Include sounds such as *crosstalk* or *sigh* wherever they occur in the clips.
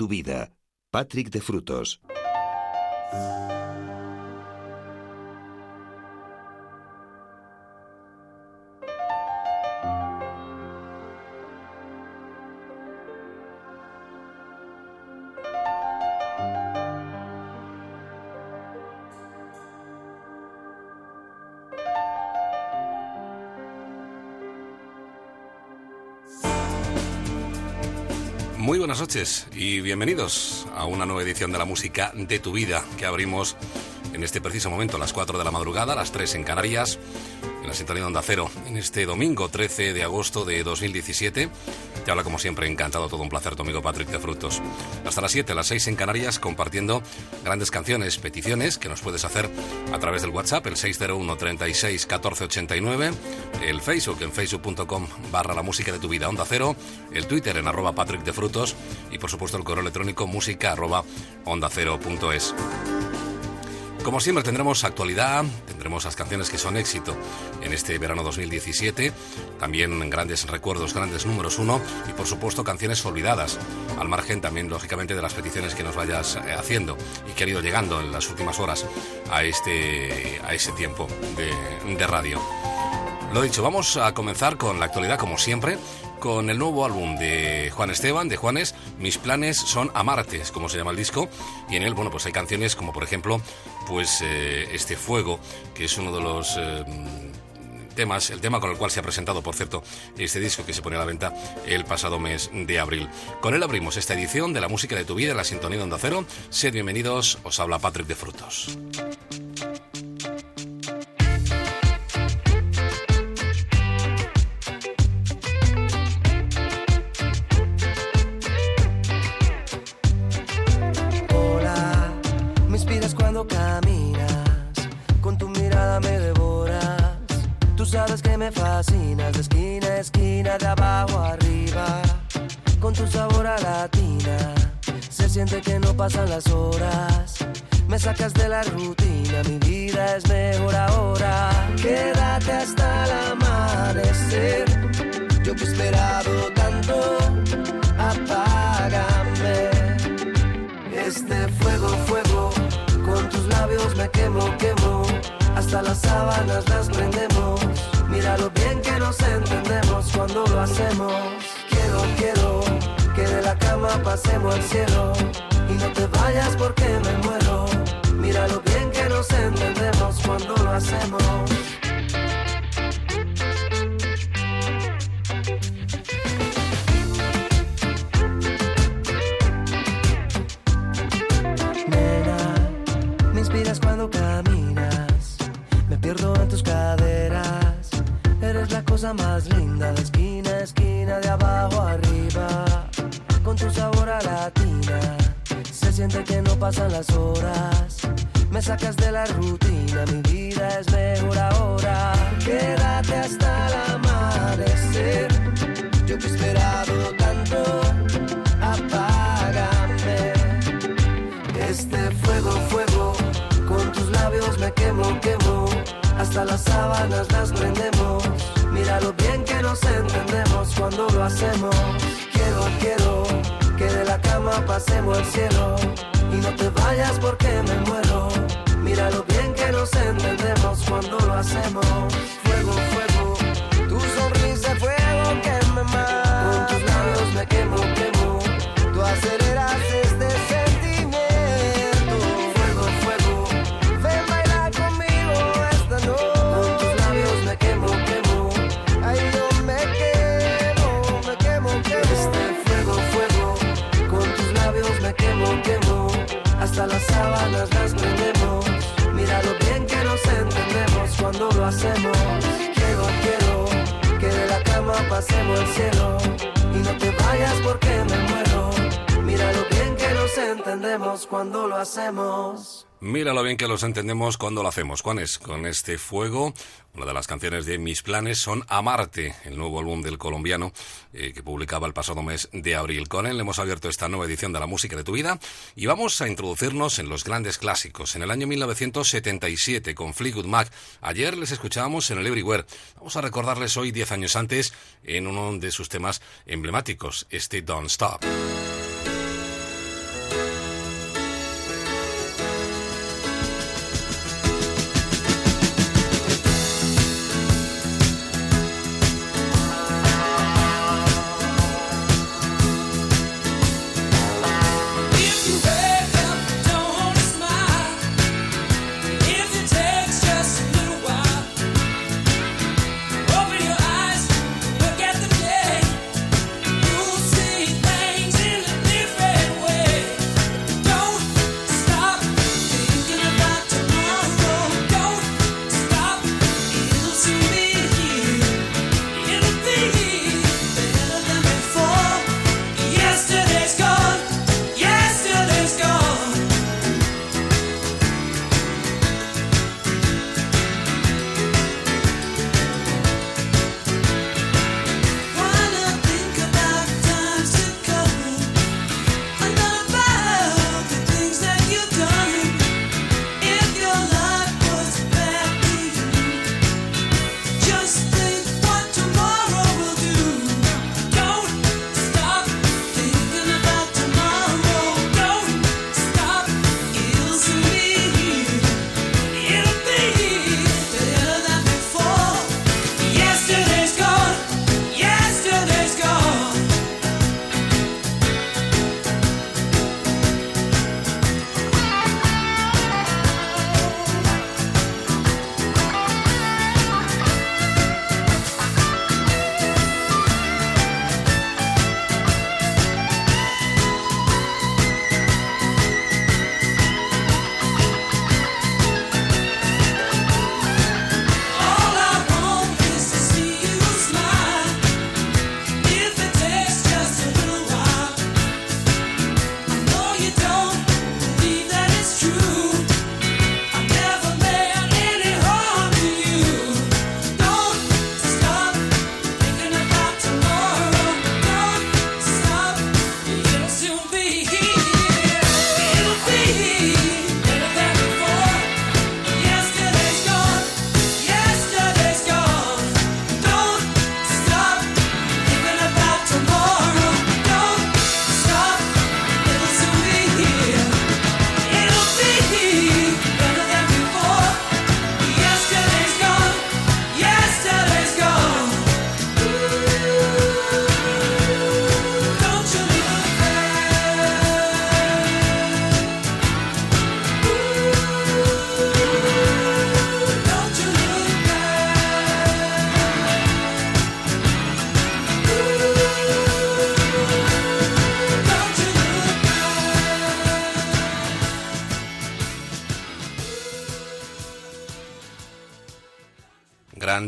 tu vida. Patrick de Frutos. Noches y bienvenidos a una nueva edición de la música de tu vida que abrimos en este preciso momento las 4 de la madrugada, las 3 en Canarias, en la sintonía de Onda Cero, en este domingo 13 de agosto de 2017. Te habla como siempre, encantado, todo un placer tu amigo Patrick de Frutos. Hasta las 7, las 6 en Canarias, compartiendo grandes canciones, peticiones que nos puedes hacer a través del WhatsApp, el 601 36 14 89, el Facebook en facebook.com barra la música de tu vida Onda Cero, el Twitter en arroba Patrick de Frutos y por supuesto el correo electrónico música arroba onda cero. Como siempre tendremos actualidad, tendremos las canciones que son éxito en este verano 2017, también grandes recuerdos, grandes números uno y por supuesto canciones olvidadas, al margen también lógicamente de las peticiones que nos vayas eh, haciendo y que han ido llegando en las últimas horas a este a ese tiempo de, de radio. Lo dicho, vamos a comenzar con la actualidad como siempre con el nuevo álbum de Juan Esteban, de Juanes, Mis planes son amarte, como se llama el disco, y en él, bueno, pues hay canciones como por ejemplo, pues eh, este Fuego, que es uno de los eh, temas, el tema con el cual se ha presentado, por cierto, este disco que se pone a la venta el pasado mes de abril. Con él abrimos esta edición de la música de tu vida la sintonía de Onda Cero. Sed bienvenidos, os habla Patrick de Frutos. De esquina a esquina, de abajo arriba, con tu sabor a latina. Se siente que no pasan las horas, me sacas de la rutina, mi vida es mejor ahora. Quédate hasta el amanecer, yo que he esperado tanto, apágame. Este fuego, fuego, con tus labios me quemo, quemo. Hasta las sábanas las prendemos. Mira lo bien que nos entendemos cuando lo hacemos. Quiero, quiero que de la cama pasemos al cielo. Y no te vayas porque me muero. Mira lo bien que nos entendemos cuando lo hacemos. Cosa más linda de esquina esquina, de abajo arriba. Con tu sabor a latina. Se siente que no pasan las horas. Me sacas de la rutina, mi vida es mejor ahora. Quédate hasta el amanecer. Yo que he esperado tanto, apágame. Este fuego, fuego, con tus labios me quemo, quemo. Hasta las sábanas las prendemos. Mira lo bien que nos entendemos cuando lo hacemos. Quiero, quiero que de la cama pasemos al cielo. Y no te vayas porque me muero. Mira lo bien que nos entendemos cuando lo hacemos. Fuego, fuego, sábanas las prendemos. Mira lo bien que nos entendemos cuando lo hacemos. Quiero, quiero que de la cama pasemos al cielo. Y no te vayas porque me muero. Mira lo bien que nos entendemos cuando lo hacemos. Mira lo bien que los entendemos cuando lo hacemos. Juanes, con este fuego, una de las canciones de Mis planes son Amarte, el nuevo álbum del colombiano eh, que publicaba el pasado mes de abril. Con él hemos abierto esta nueva edición de la música de tu vida y vamos a introducirnos en los grandes clásicos. En el año 1977 con Fleetwood Mac. Ayer les escuchábamos en el Everywhere. Vamos a recordarles hoy, 10 años antes, en uno de sus temas emblemáticos, este Don't Stop.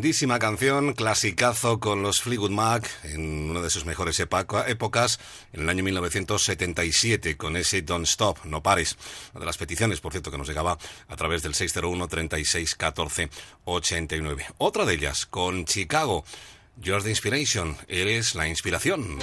Grandísima canción, clasicazo con los Fleetwood Mac en una de sus mejores épocas, en el año 1977, con ese Don't Stop, no pares. Una de las peticiones, por cierto, que nos llegaba a través del 601 36 14 89. Otra de ellas, con Chicago. You're the Inspiration, eres la inspiración.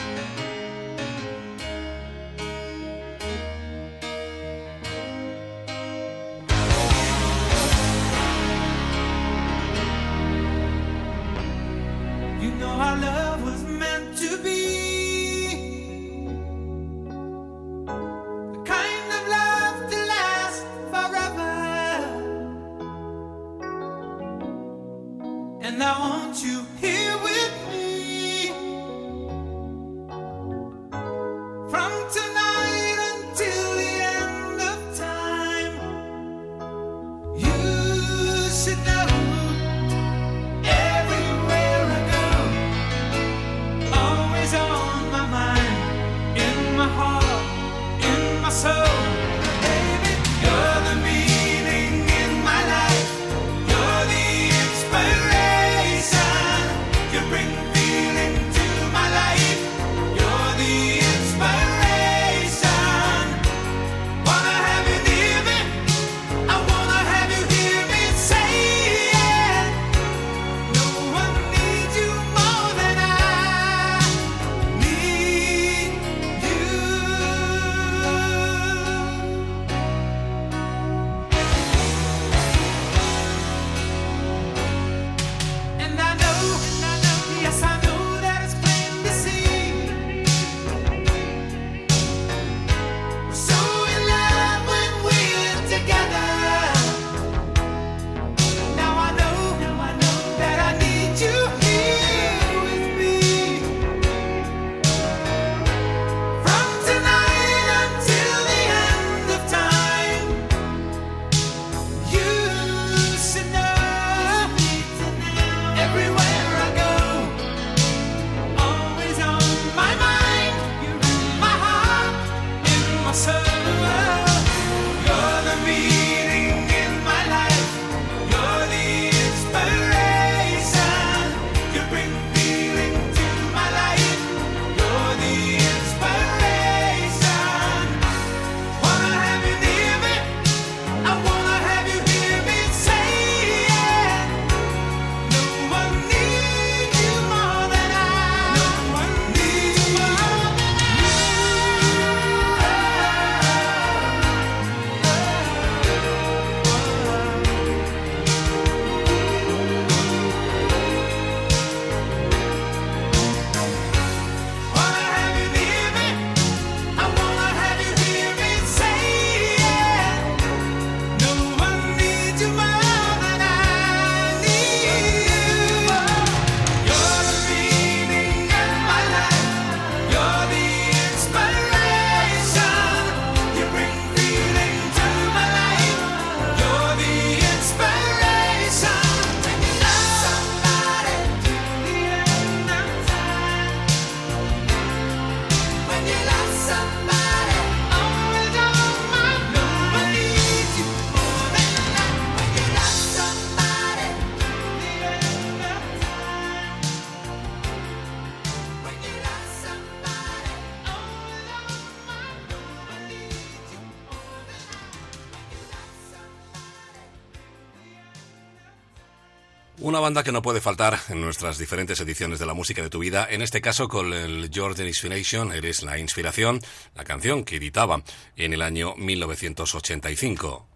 Que no puede faltar en nuestras diferentes ediciones de la música de tu vida, en este caso con el Jordan Inspiration, Eres la Inspiración, la canción que editaba en el año 1985.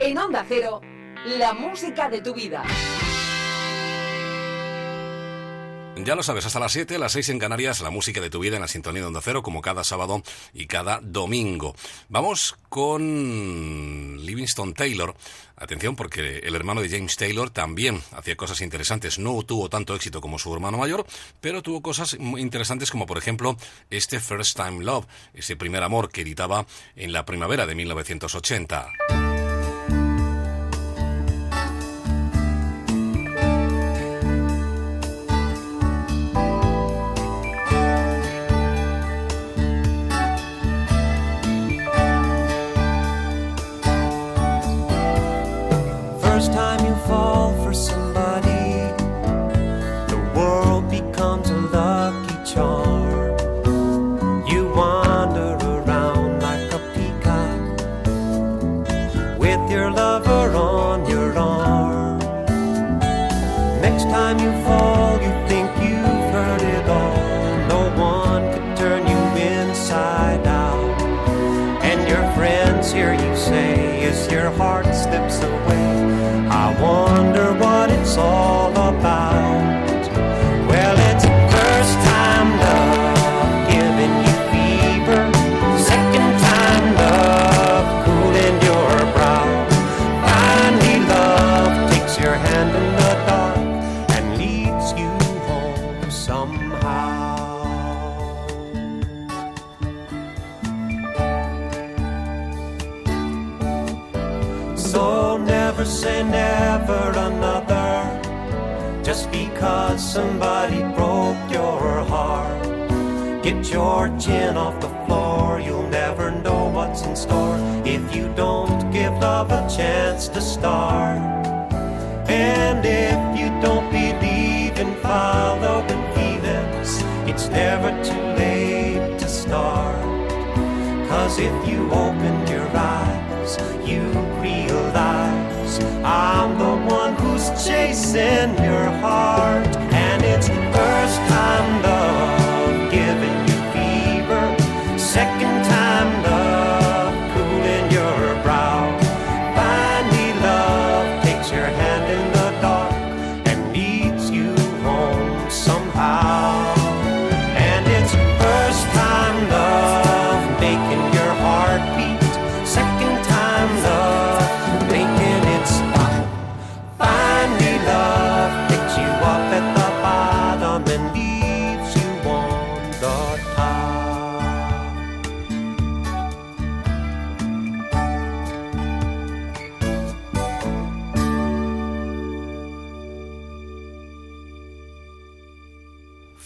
En Onda Cero, la música de tu vida. Ya lo sabes, hasta las 7, las 6 en Canarias, la música de tu vida en la sintonía de Onda Cero, como cada sábado y cada domingo. Vamos con Livingston Taylor. Atención, porque el hermano de James Taylor también hacía cosas interesantes. No tuvo tanto éxito como su hermano mayor, pero tuvo cosas interesantes como, por ejemplo, este First Time Love, ese primer amor que editaba en la primavera de 1980. somebody broke your heart. Get your chin off the floor, you'll never know what's in store if you don't give love a chance to start. And if you don't believe in follow the feelings, it's never too late to start. Cause if you open your eyes, you realize I'm the one who's chasing your heart.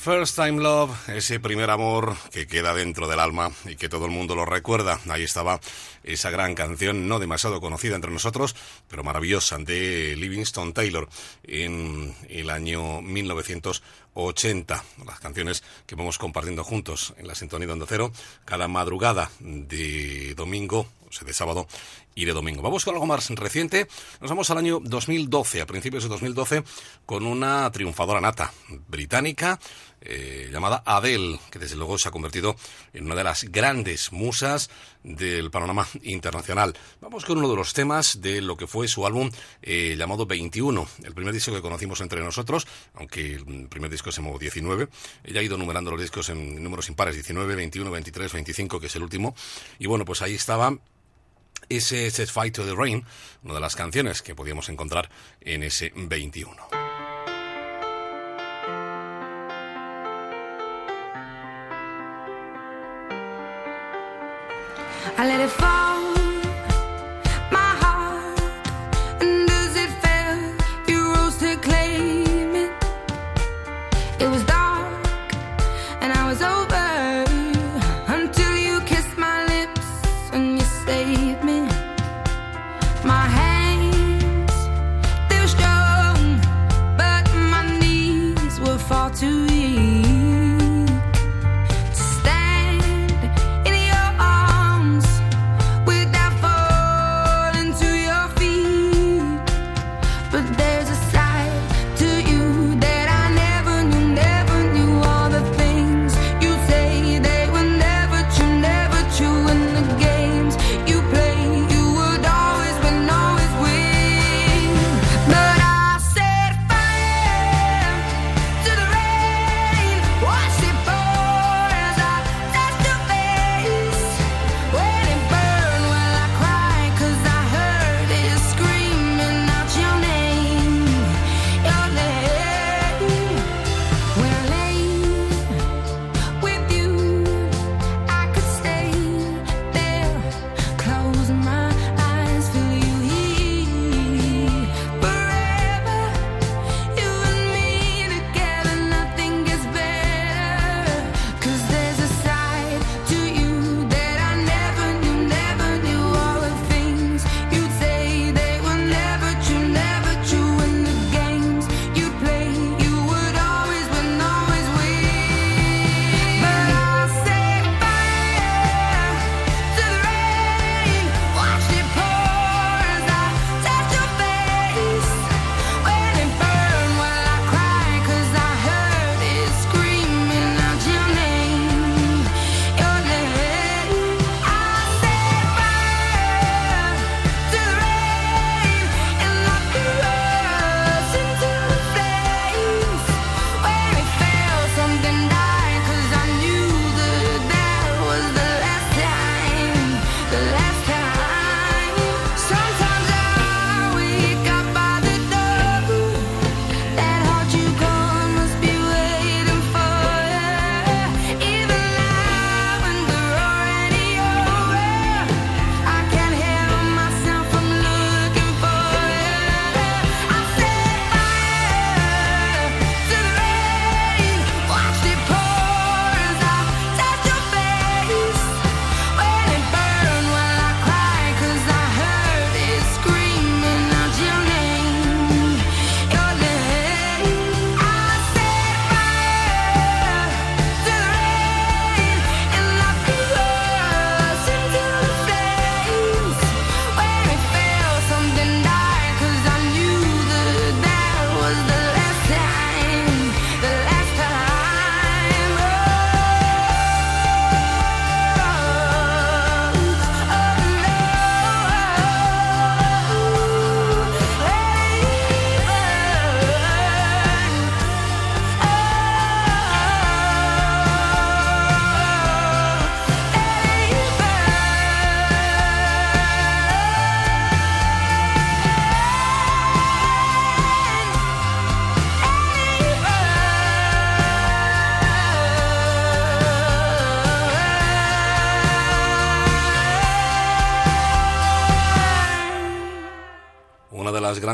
First Time Love, ese primer amor que queda dentro del alma y que todo el mundo lo recuerda. Ahí estaba esa gran canción, no demasiado conocida entre nosotros, pero maravillosa, de Livingston Taylor en el año 1980. Las canciones que vamos compartiendo juntos en la sintonía de Onda Cero cada madrugada de domingo, o sea, de sábado y de domingo. Vamos con algo más reciente. Nos vamos al año 2012, a principios de 2012, con una triunfadora nata británica eh, llamada Adele, que desde luego se ha convertido en una de las grandes musas del panorama *laughs* internacional. Vamos con uno de los temas de lo que fue su álbum eh, llamado 21, el primer disco que conocimos entre nosotros, aunque el primer disco se llamó 19. Ella ha ido numerando los discos en números impares, 19, 21, 23, 25, que es el último. Y bueno, pues ahí estaba ese Set Fight to the Rain, una de las canciones que podíamos encontrar en ese 21. I let it fall, my heart. And as it fell, you rose to claim it. It was dark, and I was over until you kissed my lips and you saved me. My hands, they were strong, but my knees were far too.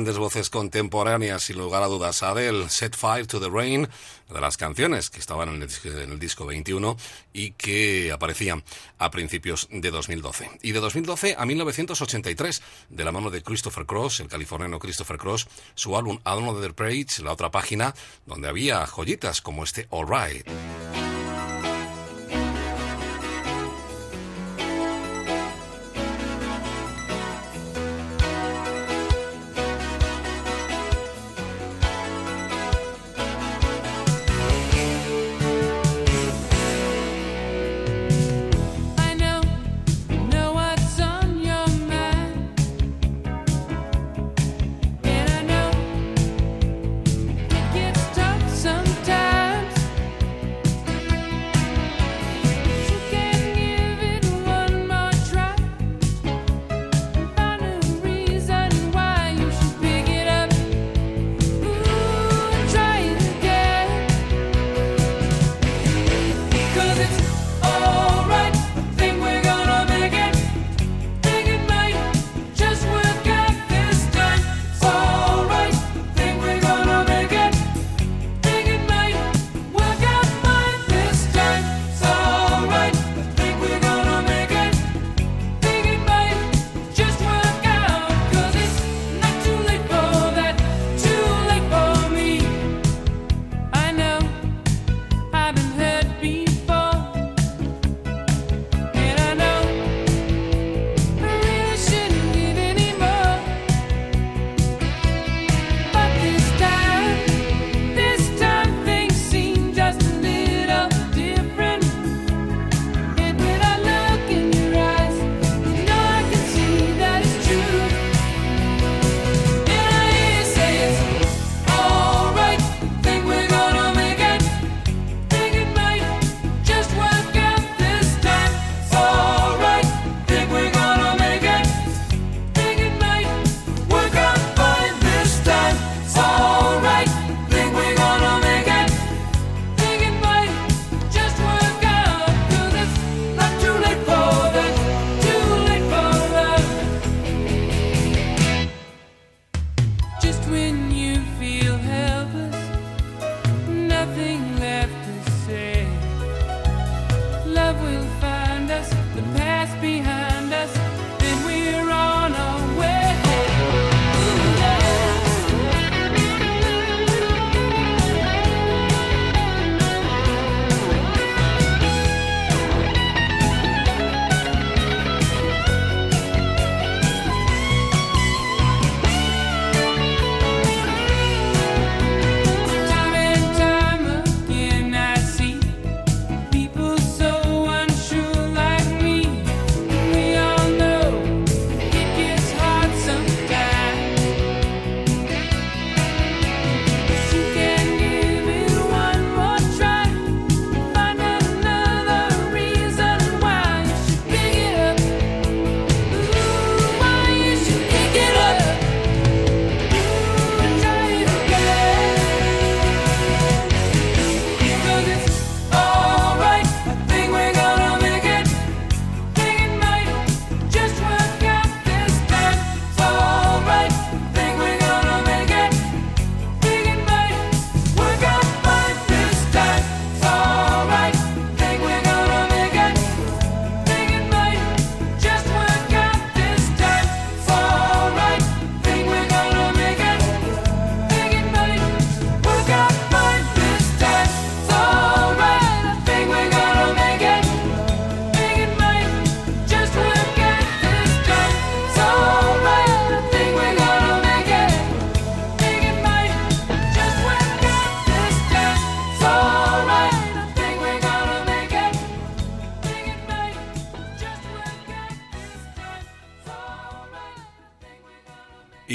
Grandes voces contemporáneas, sin lugar a dudas. Adele, Set Fire to the Rain, de las canciones que estaban en el, disco 21 y que aparecían a principios de 2012. Y de 2012 a 1983, de la mano de Christopher Cross, el californiano Christopher Cross, su álbum Another Page, la otra página, donde había joyitas como este All Right.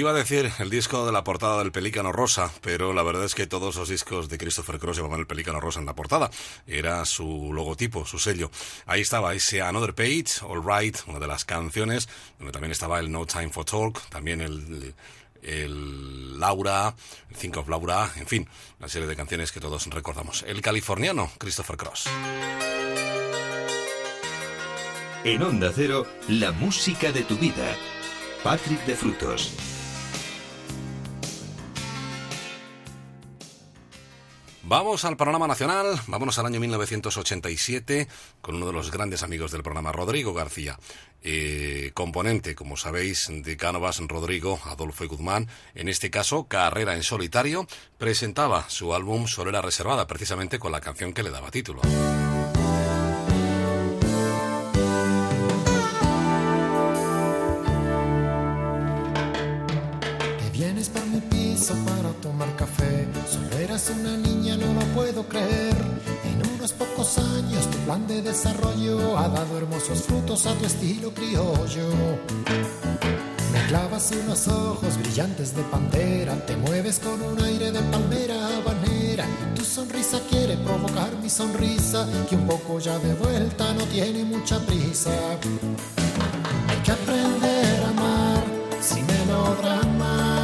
Iba a decir el disco de la portada del Pelícano Rosa, pero la verdad es que todos los discos de Christopher Cross llevaban el Pelícano Rosa en la portada. Era su logotipo, su sello. Ahí estaba ese Another Page, All Right, una de las canciones, donde también estaba el No Time for Talk, también el, el Laura, el Think of Laura, en fin, una serie de canciones que todos recordamos. El californiano Christopher Cross. En Onda Cero, la música de tu vida. Patrick de Frutos. Vamos al panorama nacional, vámonos al año 1987 con uno de los grandes amigos del programa, Rodrigo García, eh, componente, como sabéis, de Cánovas, Rodrigo, Adolfo y Guzmán, en este caso, Carrera en Solitario, presentaba su álbum Solera Reservada, precisamente con la canción que le daba título. para tomar café. Solo eras una niña, puedo creer. En unos pocos años tu plan de desarrollo ha dado hermosos frutos a tu estilo criollo. Me clavas unos ojos brillantes de pantera, te mueves con un aire de palmera habanera. Tu sonrisa quiere provocar mi sonrisa, que un poco ya de vuelta no tiene mucha prisa. Hay que aprender a amar sin melodrama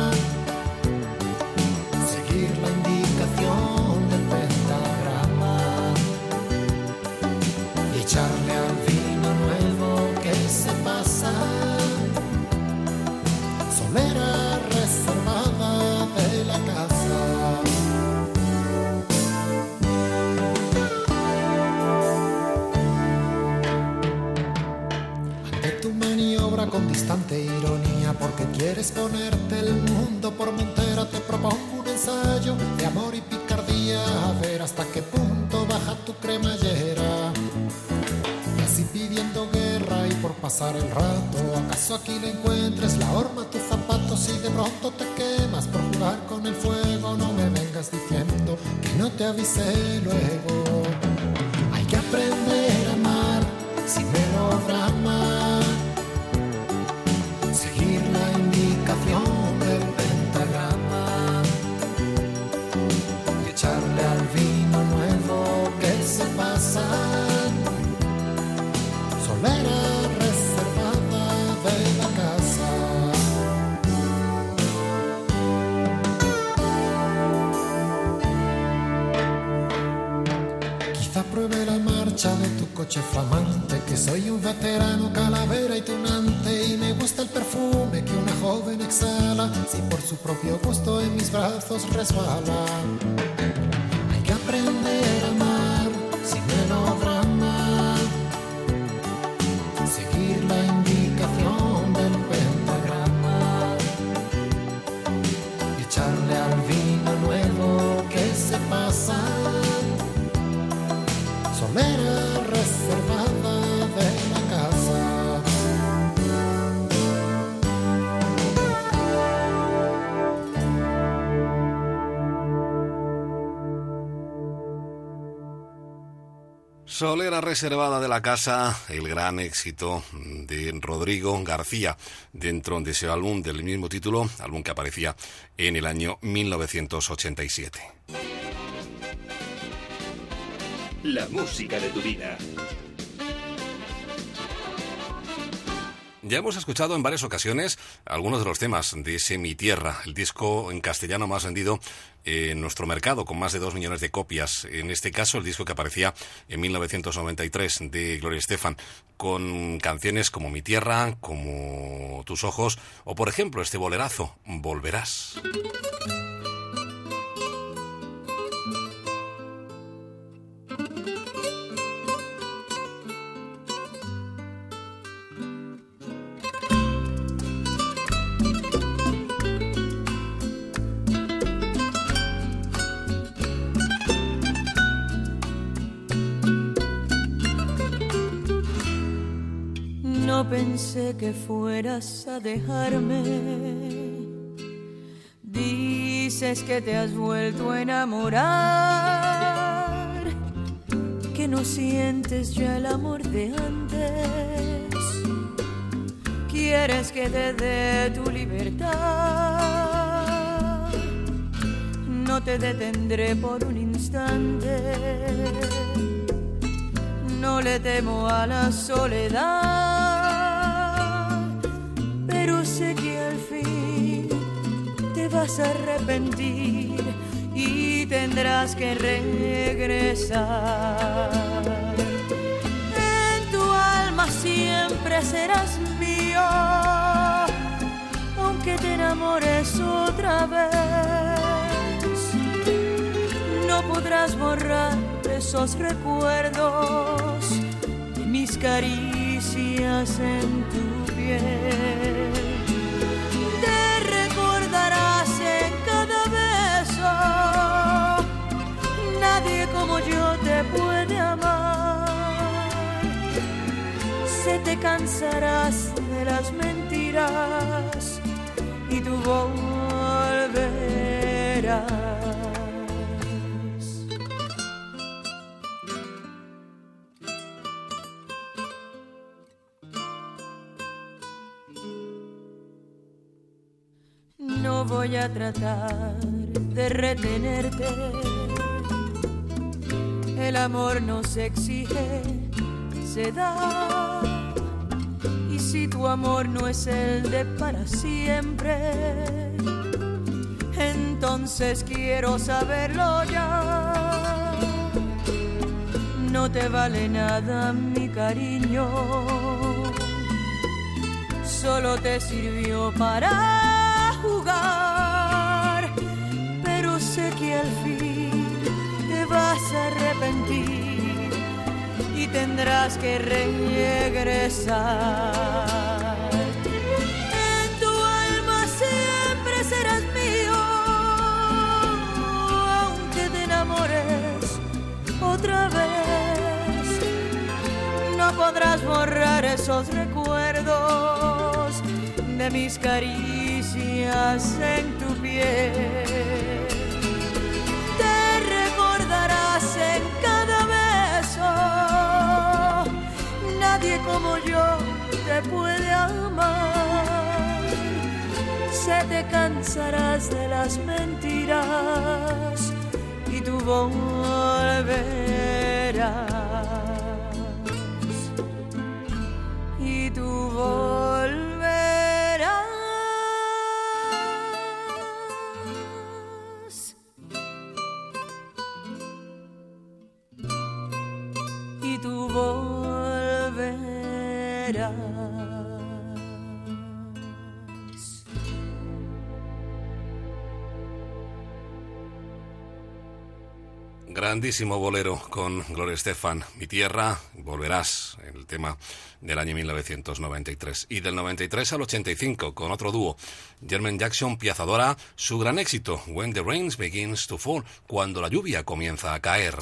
ironía porque quieres ponerte el mundo por montera te propongo un ensayo de amor y picardía a ver hasta qué punto baja tu cremallera. Y así pidiendo guerra y por pasar el rato acaso aquí le encuentres la horma tus zapatos y de pronto te quemas por jugar con el fuego no me vengas diciendo que no te avisé luego. Hay que aprender a amar sin melodrama que soy un veterano calavera y tunante y me gusta el perfume que una joven exhala, si por su propio gusto en mis brazos resbala. Hay que aprender Solera reservada de la casa, el gran éxito de Rodrigo García dentro de ese álbum del mismo título, álbum que aparecía en el año 1987. La música de tu vida. Ya hemos escuchado en varias ocasiones algunos de los temas de ese Mi Tierra, el disco en castellano más vendido en nuestro mercado, con más de dos millones de copias. En este caso, el disco que aparecía en 1993 de Gloria Estefan, con canciones como Mi Tierra, como Tus Ojos, o por ejemplo este bolerazo, Volverás. Pensé que fueras a dejarme. Dices que te has vuelto a enamorar, que no sientes ya el amor de antes. Quieres que te dé tu libertad. No te detendré por un instante. No le temo a la soledad pero sé que al fin te vas a arrepentir y tendrás que regresar. En tu alma siempre serás mío, aunque te enamores otra vez. No podrás borrar esos recuerdos de mis caricias en tu Te recordarás en cada beso, nadie como yo te puede amar. Se te cansarás de las mentiras y tú volverás. Voy a tratar de retenerte. El amor no se exige, se da. Y si tu amor no es el de para siempre, entonces quiero saberlo ya. No te vale nada mi cariño, solo te sirvió para jugar, pero sé que al fin te vas a arrepentir y tendrás que regresar. En tu alma siempre serás mío, aunque te enamores otra vez. No podrás borrar esos recuerdos de mis en tu piel. Te recordarás en cada beso. Nadie como yo te puede amar. Se te cansarás de las mentiras y tú volverás. Y tú volverás. Grandísimo bolero con Gloria Estefan, Mi Tierra, Volverás, el tema del año 1993. Y del 93 al 85, con otro dúo, German Jackson, Piazadora, su gran éxito, When the Rains Begins to Fall, cuando la lluvia comienza a caer.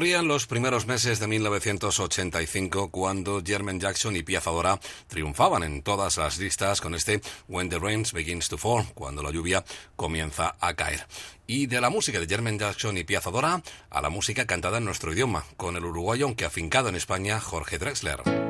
Corrían los primeros meses de 1985 cuando Jermaine Jackson y Piazza Dora triunfaban en todas las listas con este When the Rain Begins to Fall, cuando la lluvia comienza a caer. Y de la música de Jermaine Jackson y Piazza Dora a la música cantada en nuestro idioma, con el uruguayo aunque afincado en España, Jorge Drexler.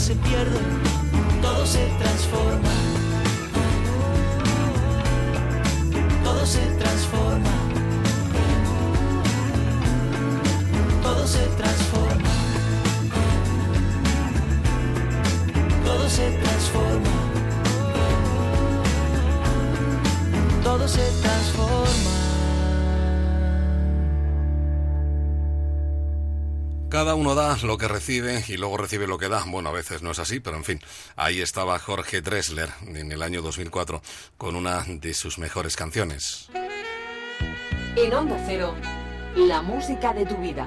se pierde, todo se transforma. Da lo que recibe y luego recibe lo que da. Bueno, a veces no es así, pero en fin, ahí estaba Jorge Dressler en el año 2004 con una de sus mejores canciones. En Onda Cero, la música de tu vida.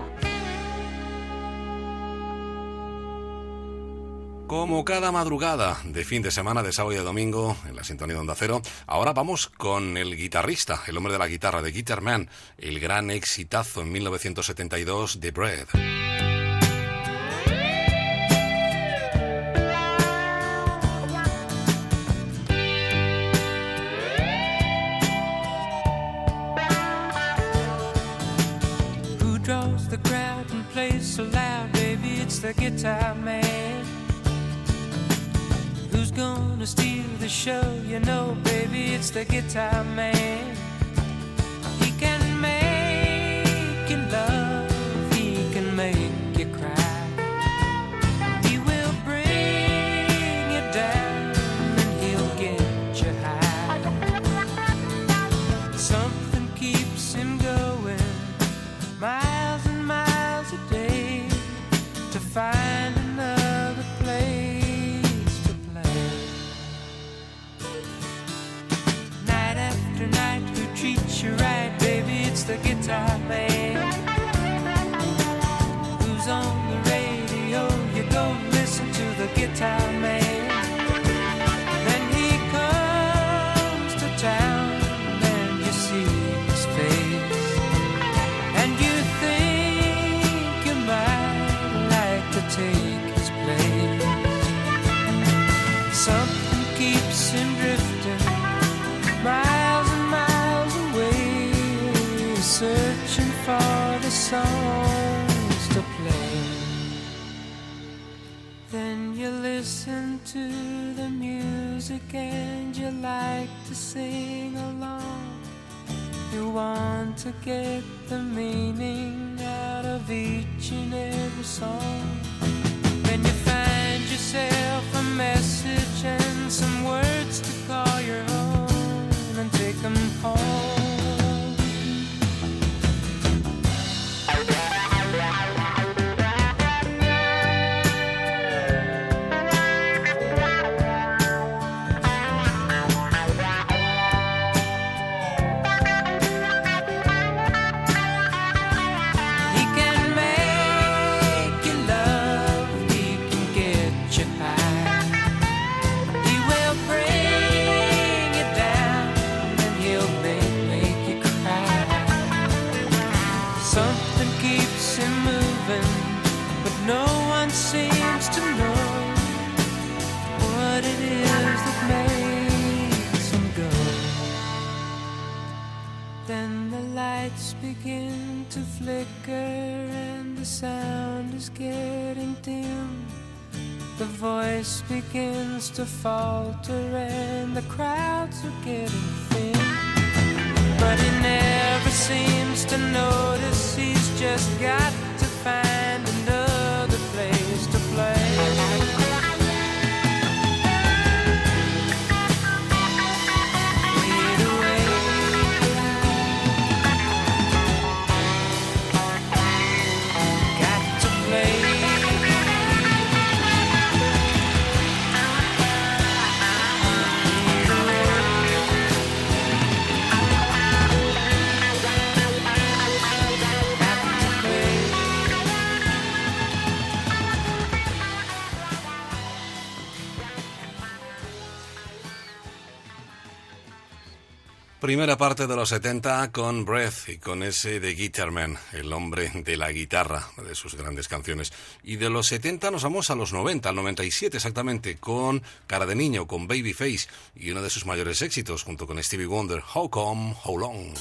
Como cada madrugada de fin de semana, de sábado y de domingo, en la sintonía de Onda Cero, ahora vamos con el guitarrista, el hombre de la guitarra, de Guitar Man, el gran exitazo en 1972 de Bread. Loud, baby? It's the guitar man. Who's gonna steal the show? You know, baby, it's the guitar man. and you like to sing along. You want to get the meaning out of each and every song. Then you find yourself a message and some words to call your own and take them home. begin to flicker and the sound is getting dim. The voice begins to falter and the crowds are getting thin. But he never seems to notice he's just got to find Primera parte de los 70 con Breath y con ese de Guitar Man, el hombre de la guitarra, de sus grandes canciones. Y de los 70 nos vamos a los 90, al 97 exactamente, con Cara de Niño, con Babyface y uno de sus mayores éxitos junto con Stevie Wonder, How Come, How Long.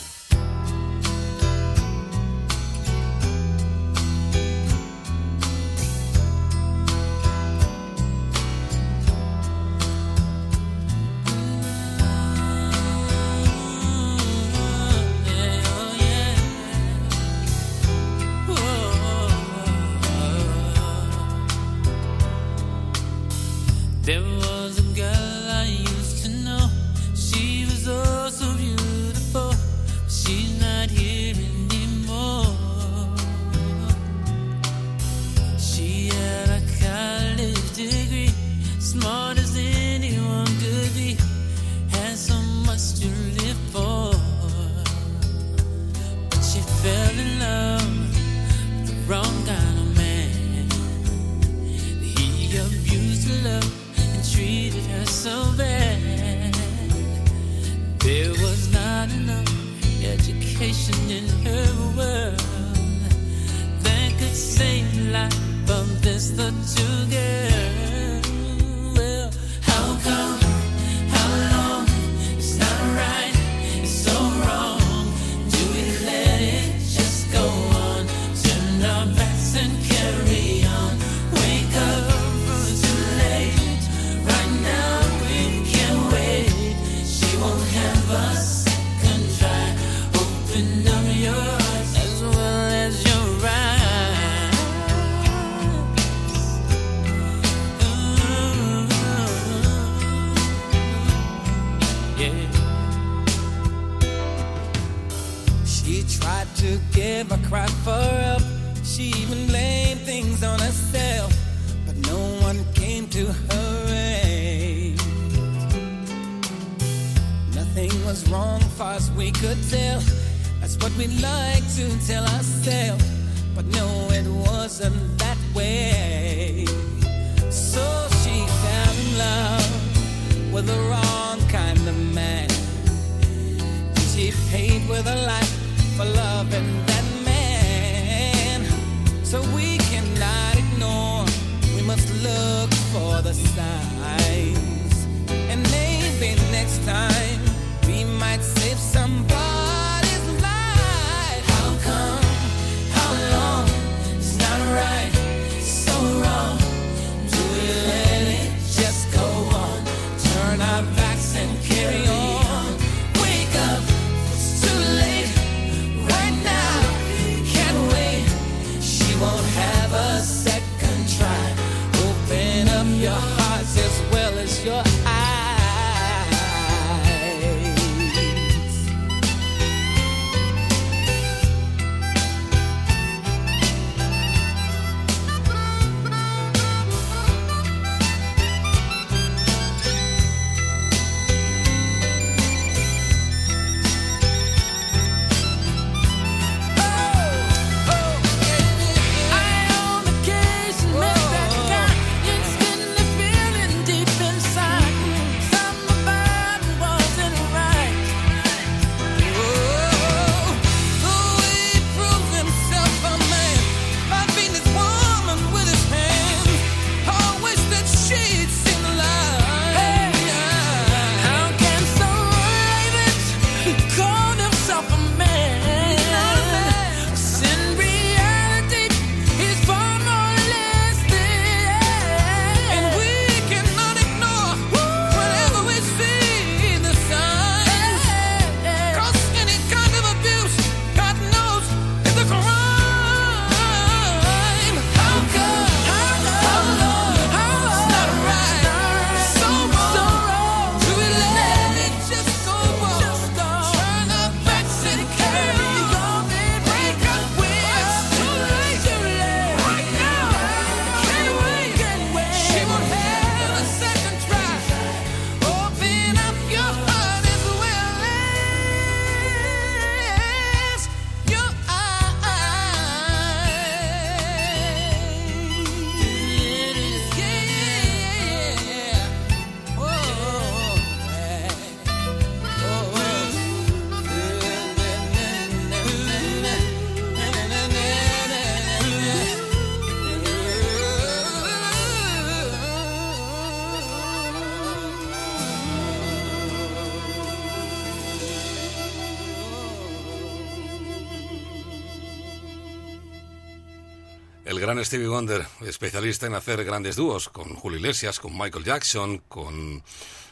Stevie Wonder, especialista en hacer grandes dúos con Julio Iglesias, con Michael Jackson, con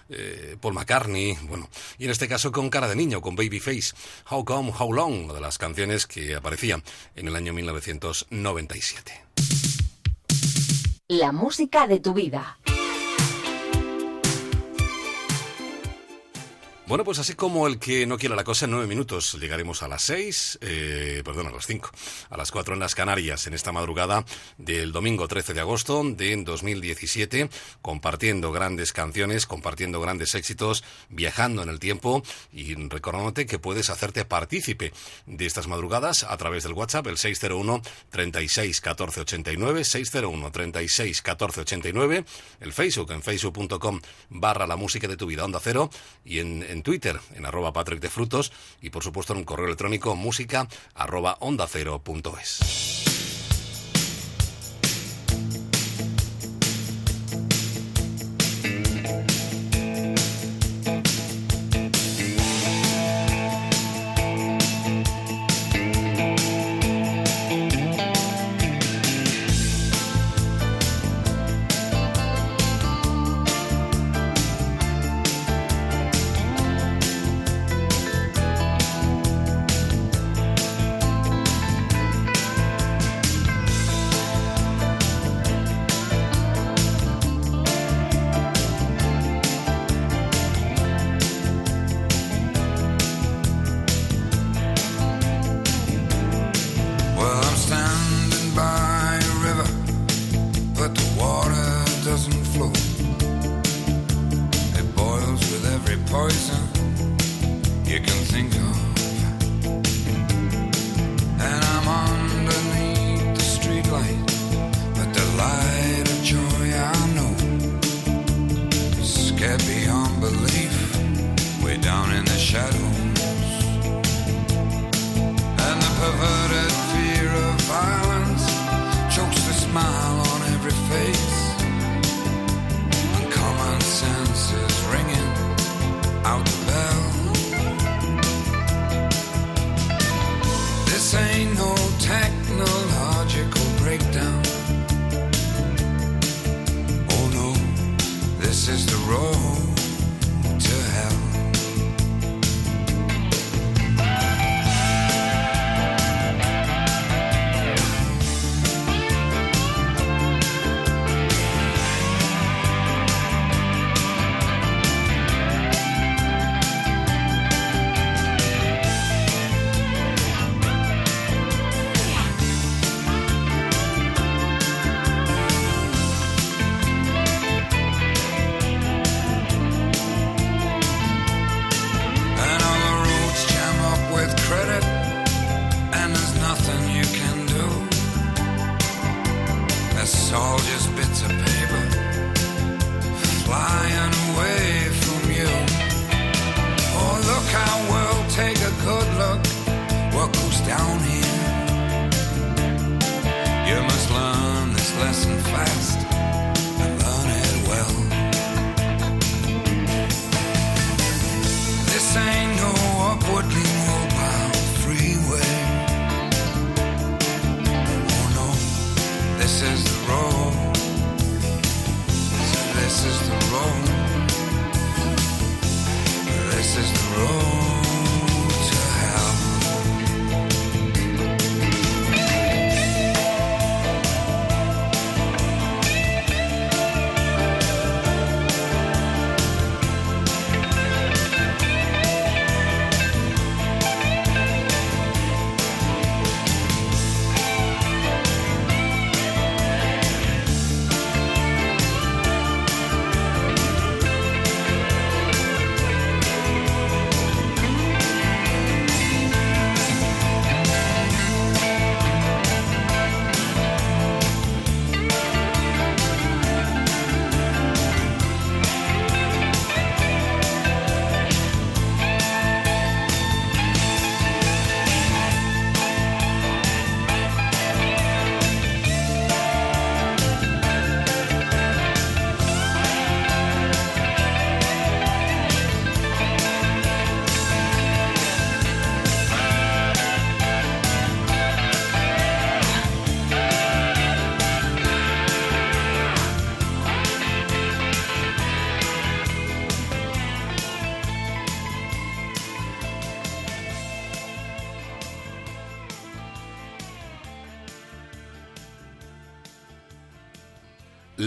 eh, Paul McCartney, bueno, y en este caso con Cara de Niño, con Babyface, How Come, How Long, una de las canciones que aparecían en el año 1997. La música de tu vida. Bueno, pues así como el que no quiera la cosa, en nueve minutos llegaremos a las seis, eh, perdón, a las cinco, a las cuatro en las Canarias, en esta madrugada del domingo 13 de agosto de 2017, compartiendo grandes canciones, compartiendo grandes éxitos, viajando en el tiempo y recordándote que puedes hacerte partícipe de estas madrugadas a través del WhatsApp, el 601 36 14 89, 601 36 14 89, el Facebook en facebook.com barra la música de tu vida, onda cero, y en, en Twitter, en arroba Patrick de Frutos, y por supuesto en un correo electrónico música arroba onda cero.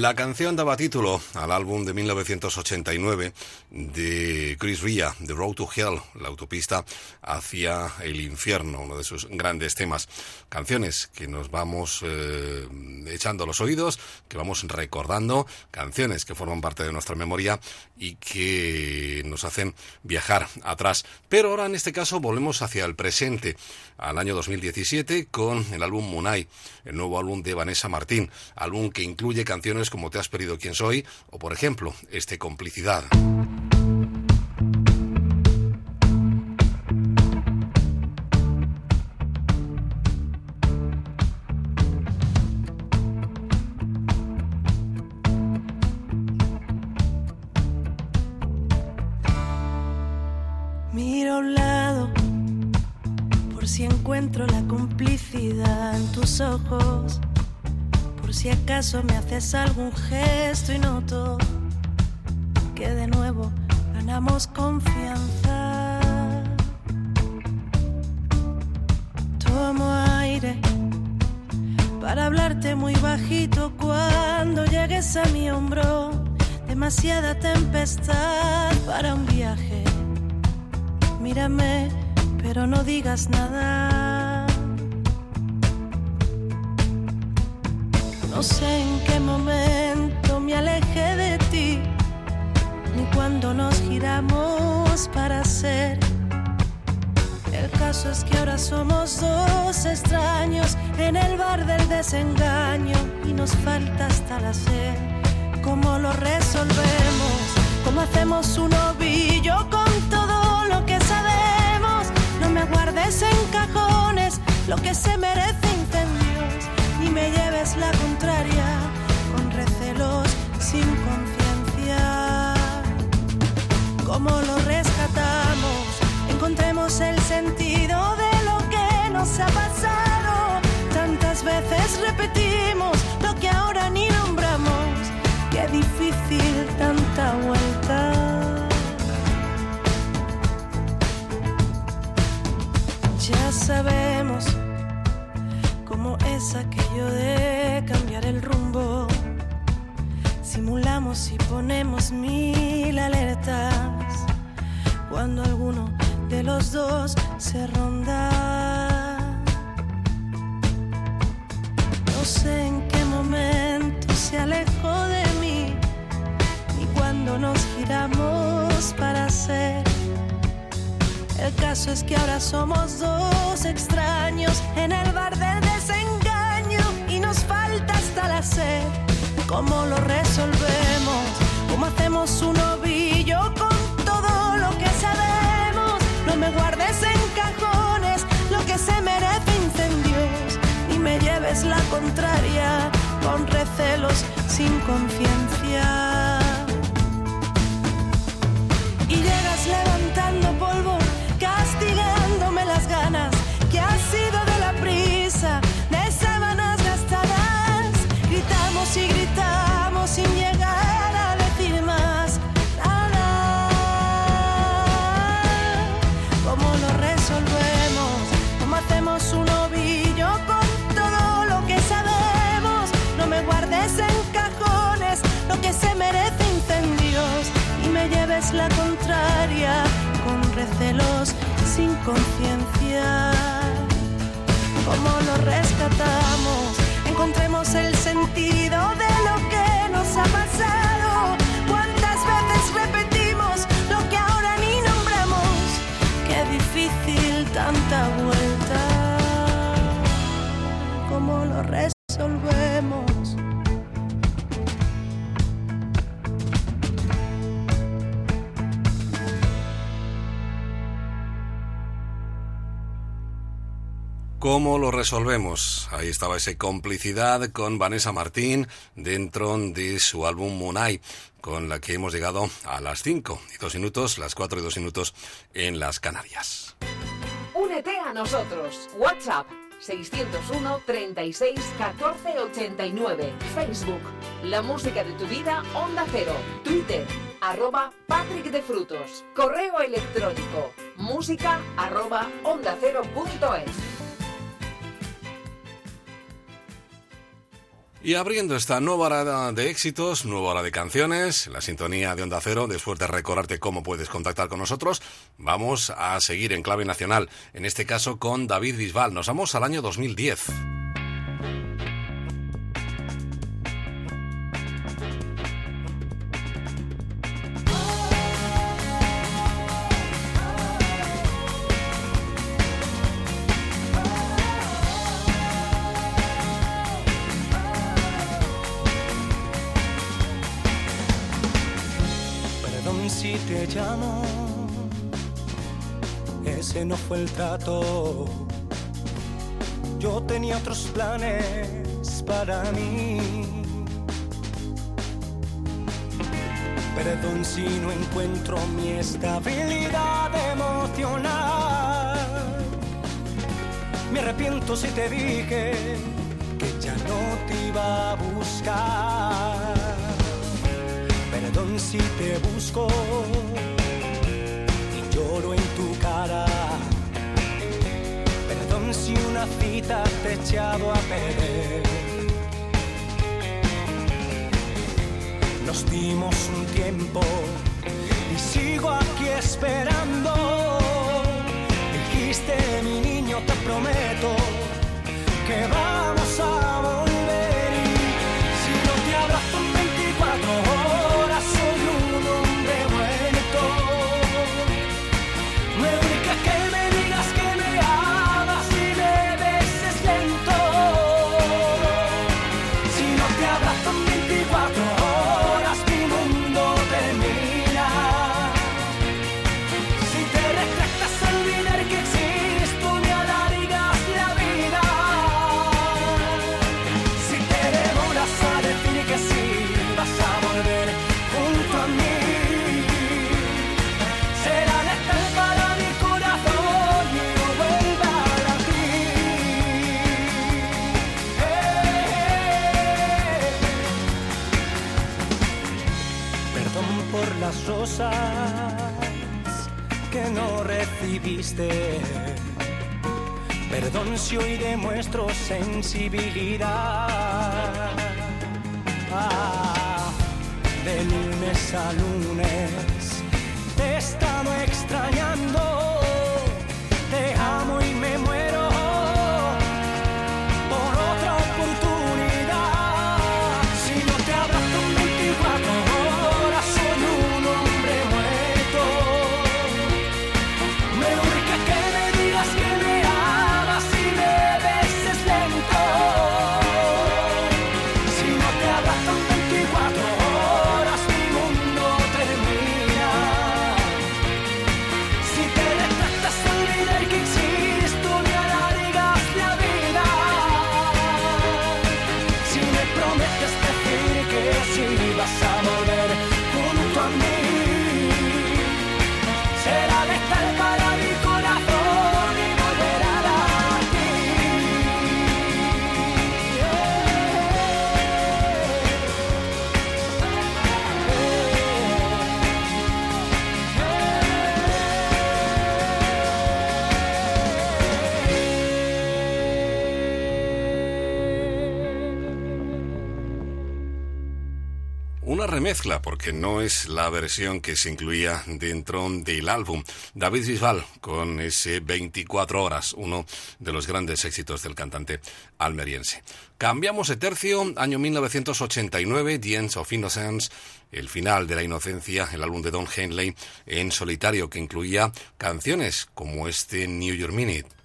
La canción daba título al álbum de 1989 de Chris Ria, The Road to Hell, la autopista hacia el infierno, uno de sus grandes temas. Canciones que nos vamos eh, echando los oídos, que vamos recordando, canciones que forman parte de nuestra memoria y que nos hacen viajar atrás. Pero ahora en este caso volvemos hacia el presente, al año 2017, con el álbum Munay, el nuevo álbum de Vanessa Martín, álbum que incluye canciones como Te has pedido quién soy o, por ejemplo, este Complicidad. Acaso me haces algún gesto y noto que de nuevo ganamos confianza. Tomo aire para hablarte muy bajito cuando llegues a mi hombro. Demasiada tempestad para un viaje. Mírame, pero no digas nada. No sé en qué momento me alejé de ti, ni cuando nos giramos para ser. El caso es que ahora somos dos extraños en el bar del desengaño y nos falta hasta la sed. ¿Cómo lo resolvemos? ¿Cómo hacemos un ovillo con todo lo que sabemos? No me guardes en cajones lo que se merece incendios, ni me lleves la contraria con recelos sin conciencia. ¿Cómo lo rescatamos? Encontremos el sentido de lo que nos ha pasado. Tantas veces repetimos lo que ahora ni nombramos. Qué difícil tanta vuelta. Ya sabemos es aquello de cambiar el rumbo. Simulamos y ponemos mil alertas cuando alguno de los dos se ronda. No sé en qué momento se alejó de mí, ni cuando nos giramos para ser. El caso es que ahora somos dos extraños en el bar del desengaño hasta la sed. ¿Cómo lo resolvemos? ¿Cómo hacemos un ovillo con todo lo que sabemos? No me guardes en cajones lo que se merece incendios, ni me lleves la contraria con recelos sin conciencia. Y llegas levantando la contraria con recelos sin conciencia. ¿Cómo lo rescatamos? Encontremos el sentido de lo que nos ha pasado. ¿Cuántas veces repetimos lo que ahora ni nombramos? Qué difícil tanta ¿Cómo lo resolvemos? Ahí estaba esa complicidad con Vanessa Martín dentro de su álbum Munay, con la que hemos llegado a las 5 y 2 minutos, las 4 y 2 minutos en las Canarias. Únete a nosotros. WhatsApp 601 36 14 89. Facebook La música de tu vida Onda Cero. Twitter arroba Patrick de Frutos. Correo electrónico música arroba. Y abriendo esta nueva hora de éxitos, nueva hora de canciones, la sintonía de Onda Cero, después de recordarte cómo puedes contactar con nosotros, vamos a seguir en clave nacional, en este caso con David Bisbal. Nos vamos al año 2010. Ese no fue el trato. Yo tenía otros planes para mí. Perdón si no encuentro mi estabilidad emocional. Me arrepiento si te dije que ya no te iba a buscar. Perdón si te busco a perder. Nos dimos un tiempo y sigo aquí esperando. Dijiste, mi niño, te prometo que vamos Perdón si hoy demuestro sensibilidad. Ah, de lunes a lunes te he estado extrañando. Remezcla, porque no es la versión que se incluía dentro del álbum. David Bisbal con ese 24 horas, uno de los grandes éxitos del cantante almeriense. Cambiamos de tercio, año 1989, The of Innocence, el final de la inocencia, el álbum de Don Henley en solitario que incluía canciones como este New York Minute.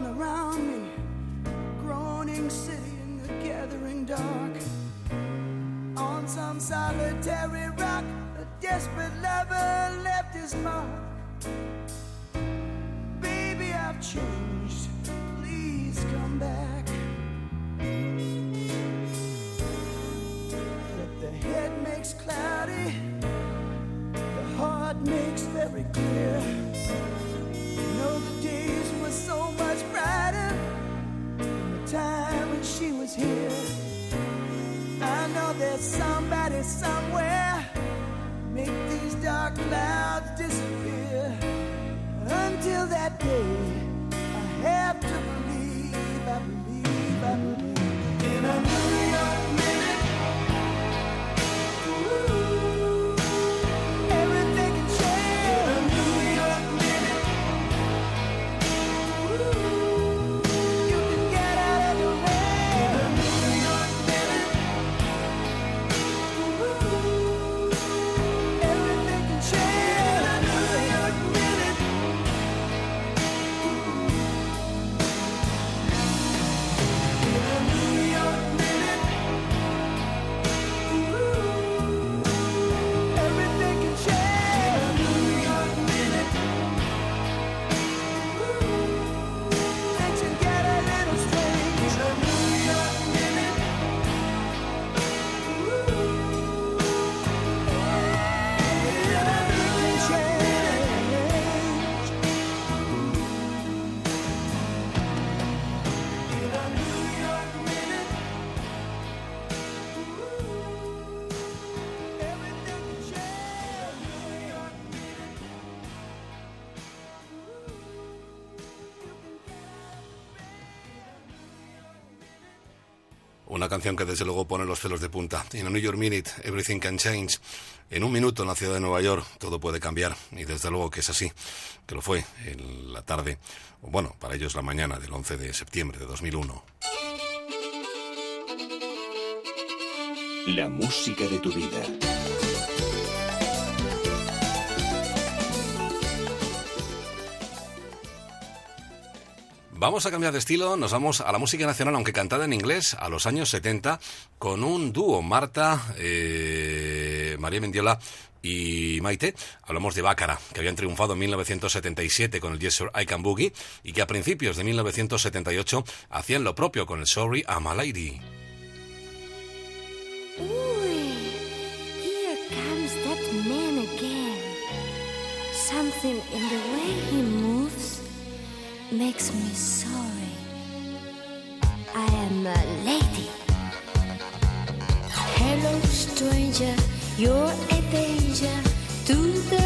swirling around me, groaning city in the gathering dark. On some solitary rock, a desperate canción que desde luego pone los pelos de punta. En a New York Minute, Everything Can Change. En un minuto en la ciudad de Nueva York todo puede cambiar. Y desde luego que es así, que lo fue en la tarde, o bueno, para ellos la mañana del 11 de septiembre de 2001. La música de tu vida. Vamos a cambiar de estilo, nos vamos a la música nacional, aunque cantada en inglés, a los años 70, con un dúo, Marta, eh, María Mendiola y Maite. Hablamos de Bácara, que habían triunfado en 1977 con el Yes I Can Boogie y que a principios de 1978 hacían lo propio con el Sorry I'm a Lady. Again. Something in the makes me sorry. I am a lady. Hello, stranger, you're a danger to the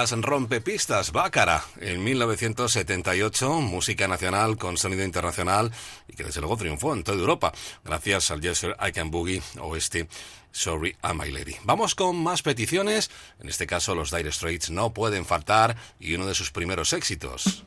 Las rompepistas Bácara en 1978, música nacional con sonido internacional y que desde luego triunfó en toda Europa gracias al Yes Sir I Can Boogie o este Sorry I'm My Lady. Vamos con más peticiones, en este caso los Dire Straits no pueden faltar y uno de sus primeros éxitos.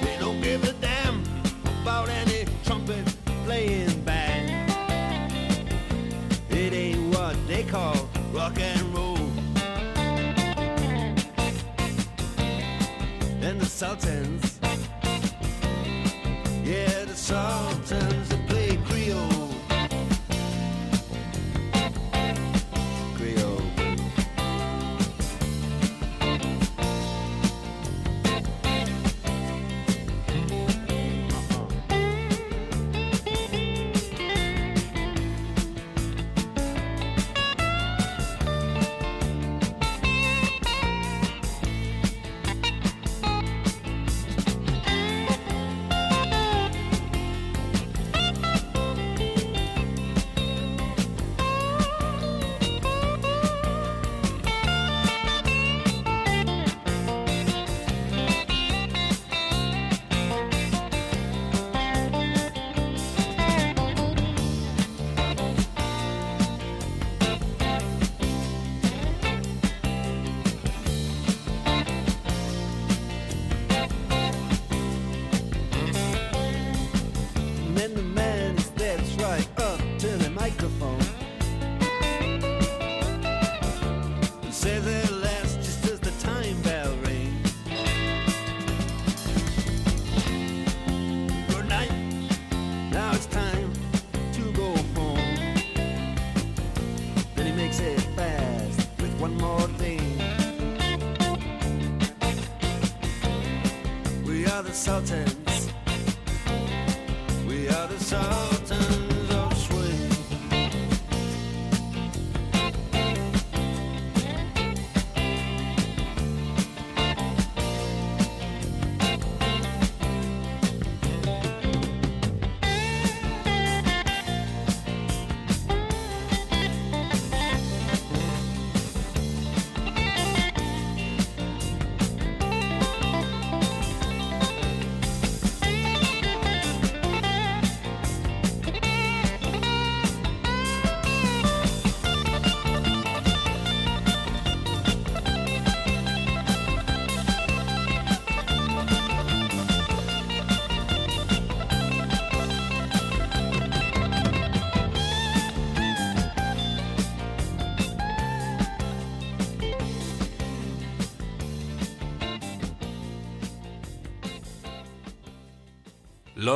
They don't give a damn about any trumpet playing band. It ain't what they call rock and roll. And the Sultans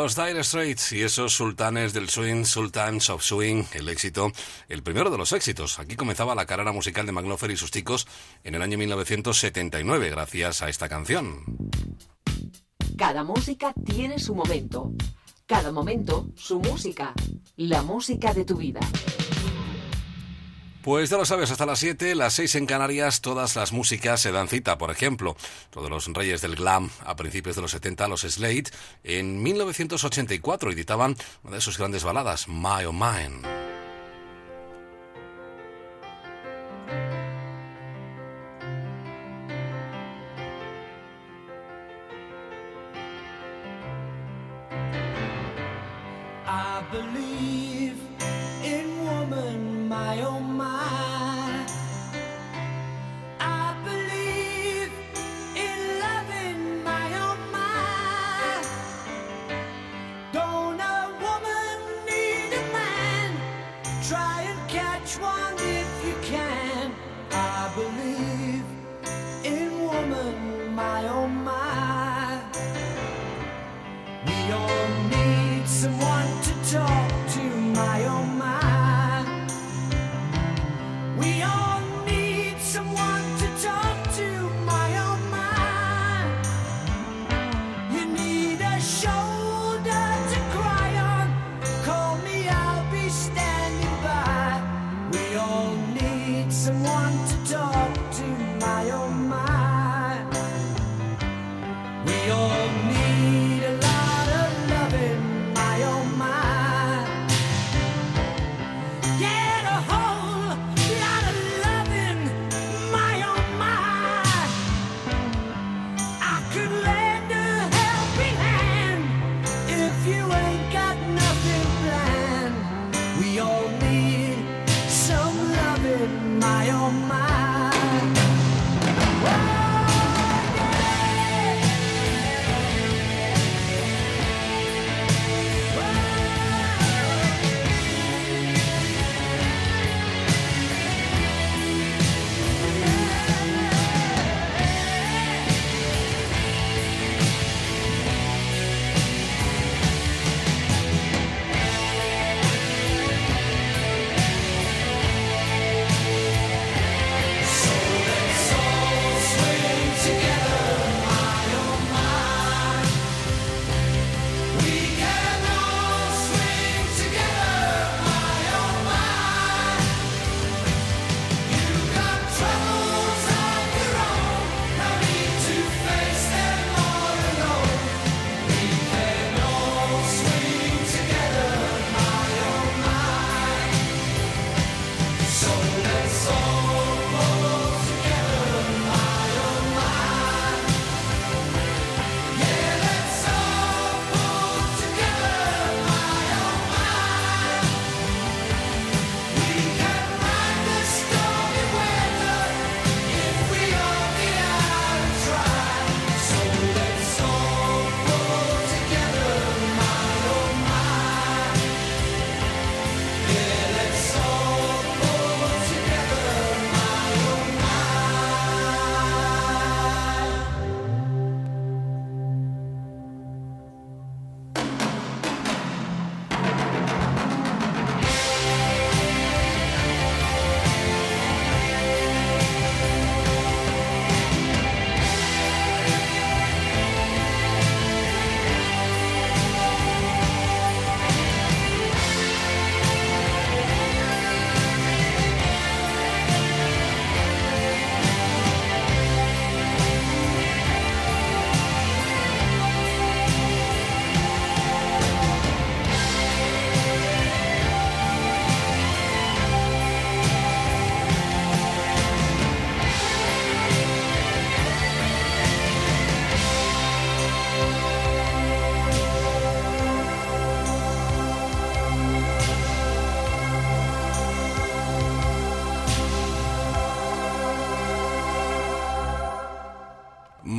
Los Dire Straits y esos sultanes del swing, Sultans of Swing, el éxito, el primero de los éxitos. Aquí comenzaba la carrera musical de McLaughlin y sus chicos en el año 1979, gracias a esta canción. Cada música tiene su momento. Cada momento, su música. La música de tu vida. Pues ya lo sabes, hasta las 7, las 6 en Canarias, todas las músicas se dan cita. Por ejemplo, todos los reyes del glam a principios de los 70, los Slade, en 1984 editaban una de sus grandes baladas, My Oh Mine.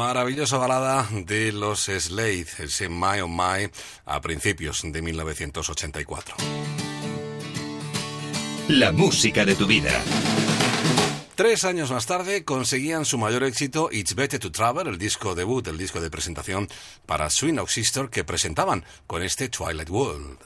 Maravillosa balada de los Slade, ese My Oh My, a principios de 1984. La música de tu vida. Tres años más tarde conseguían su mayor éxito It's Better to Travel, el disco debut, el disco de presentación para Swing Sister que presentaban con este Twilight World.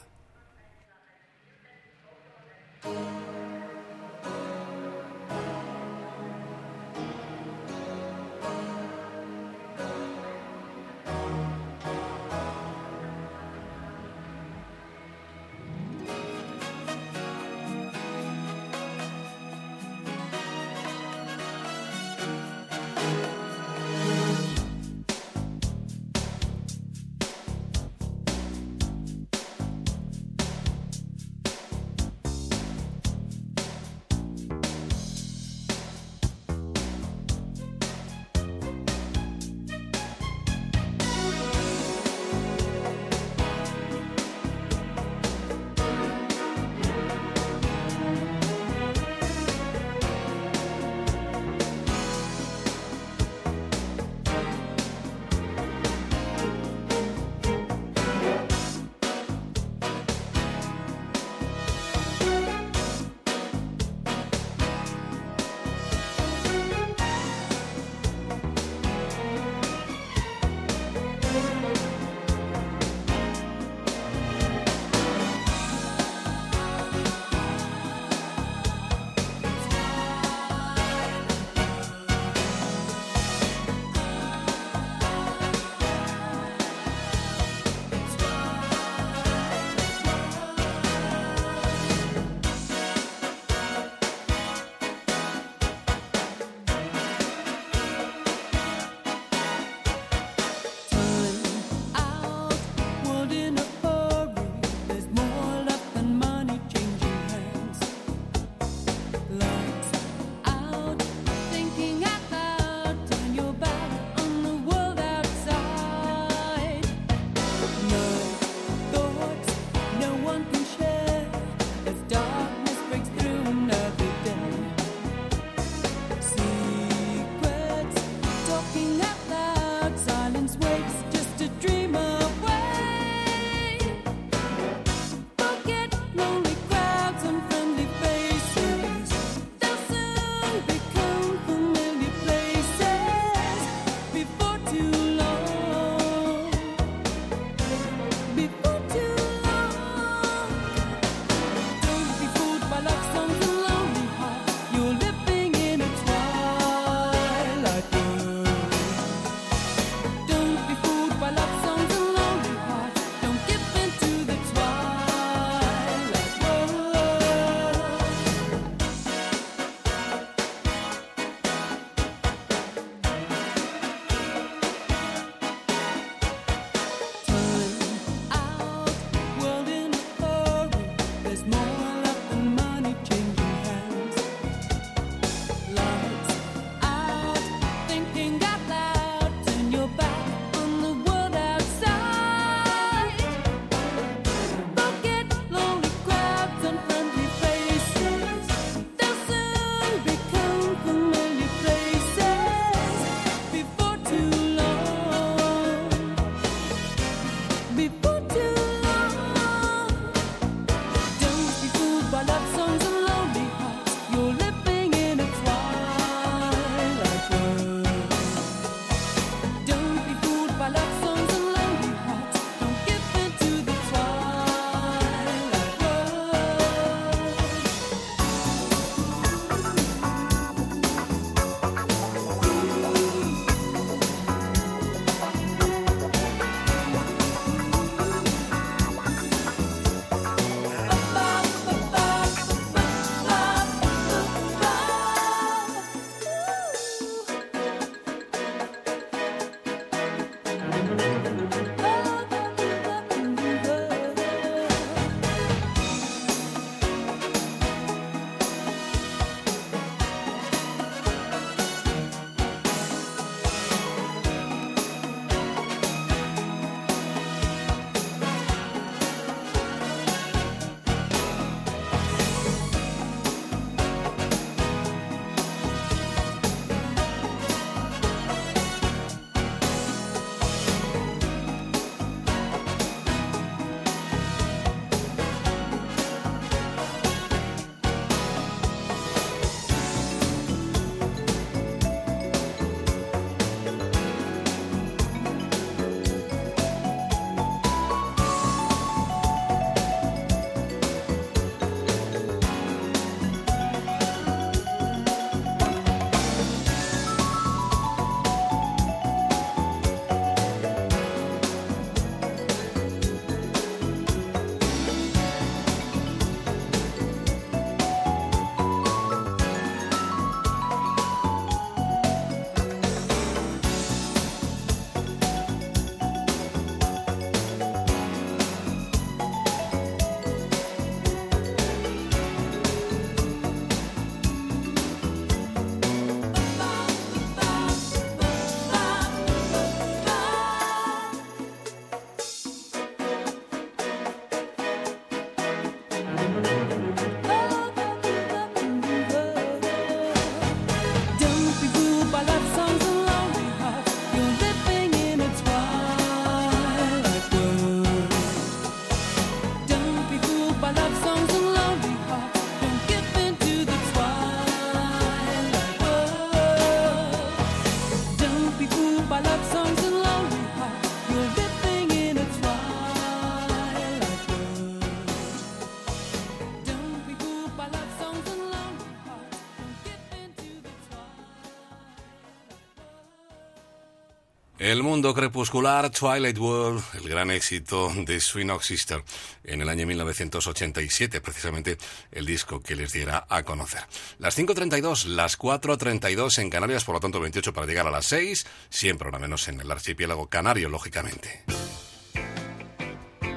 El mundo crepuscular, Twilight World, el gran éxito de Swing Ox Sister en el año 1987, precisamente el disco que les diera a conocer. Las 5.32, las 4.32 en Canarias, por lo tanto 28 para llegar a las 6, siempre ahora menos en el archipiélago canario, lógicamente.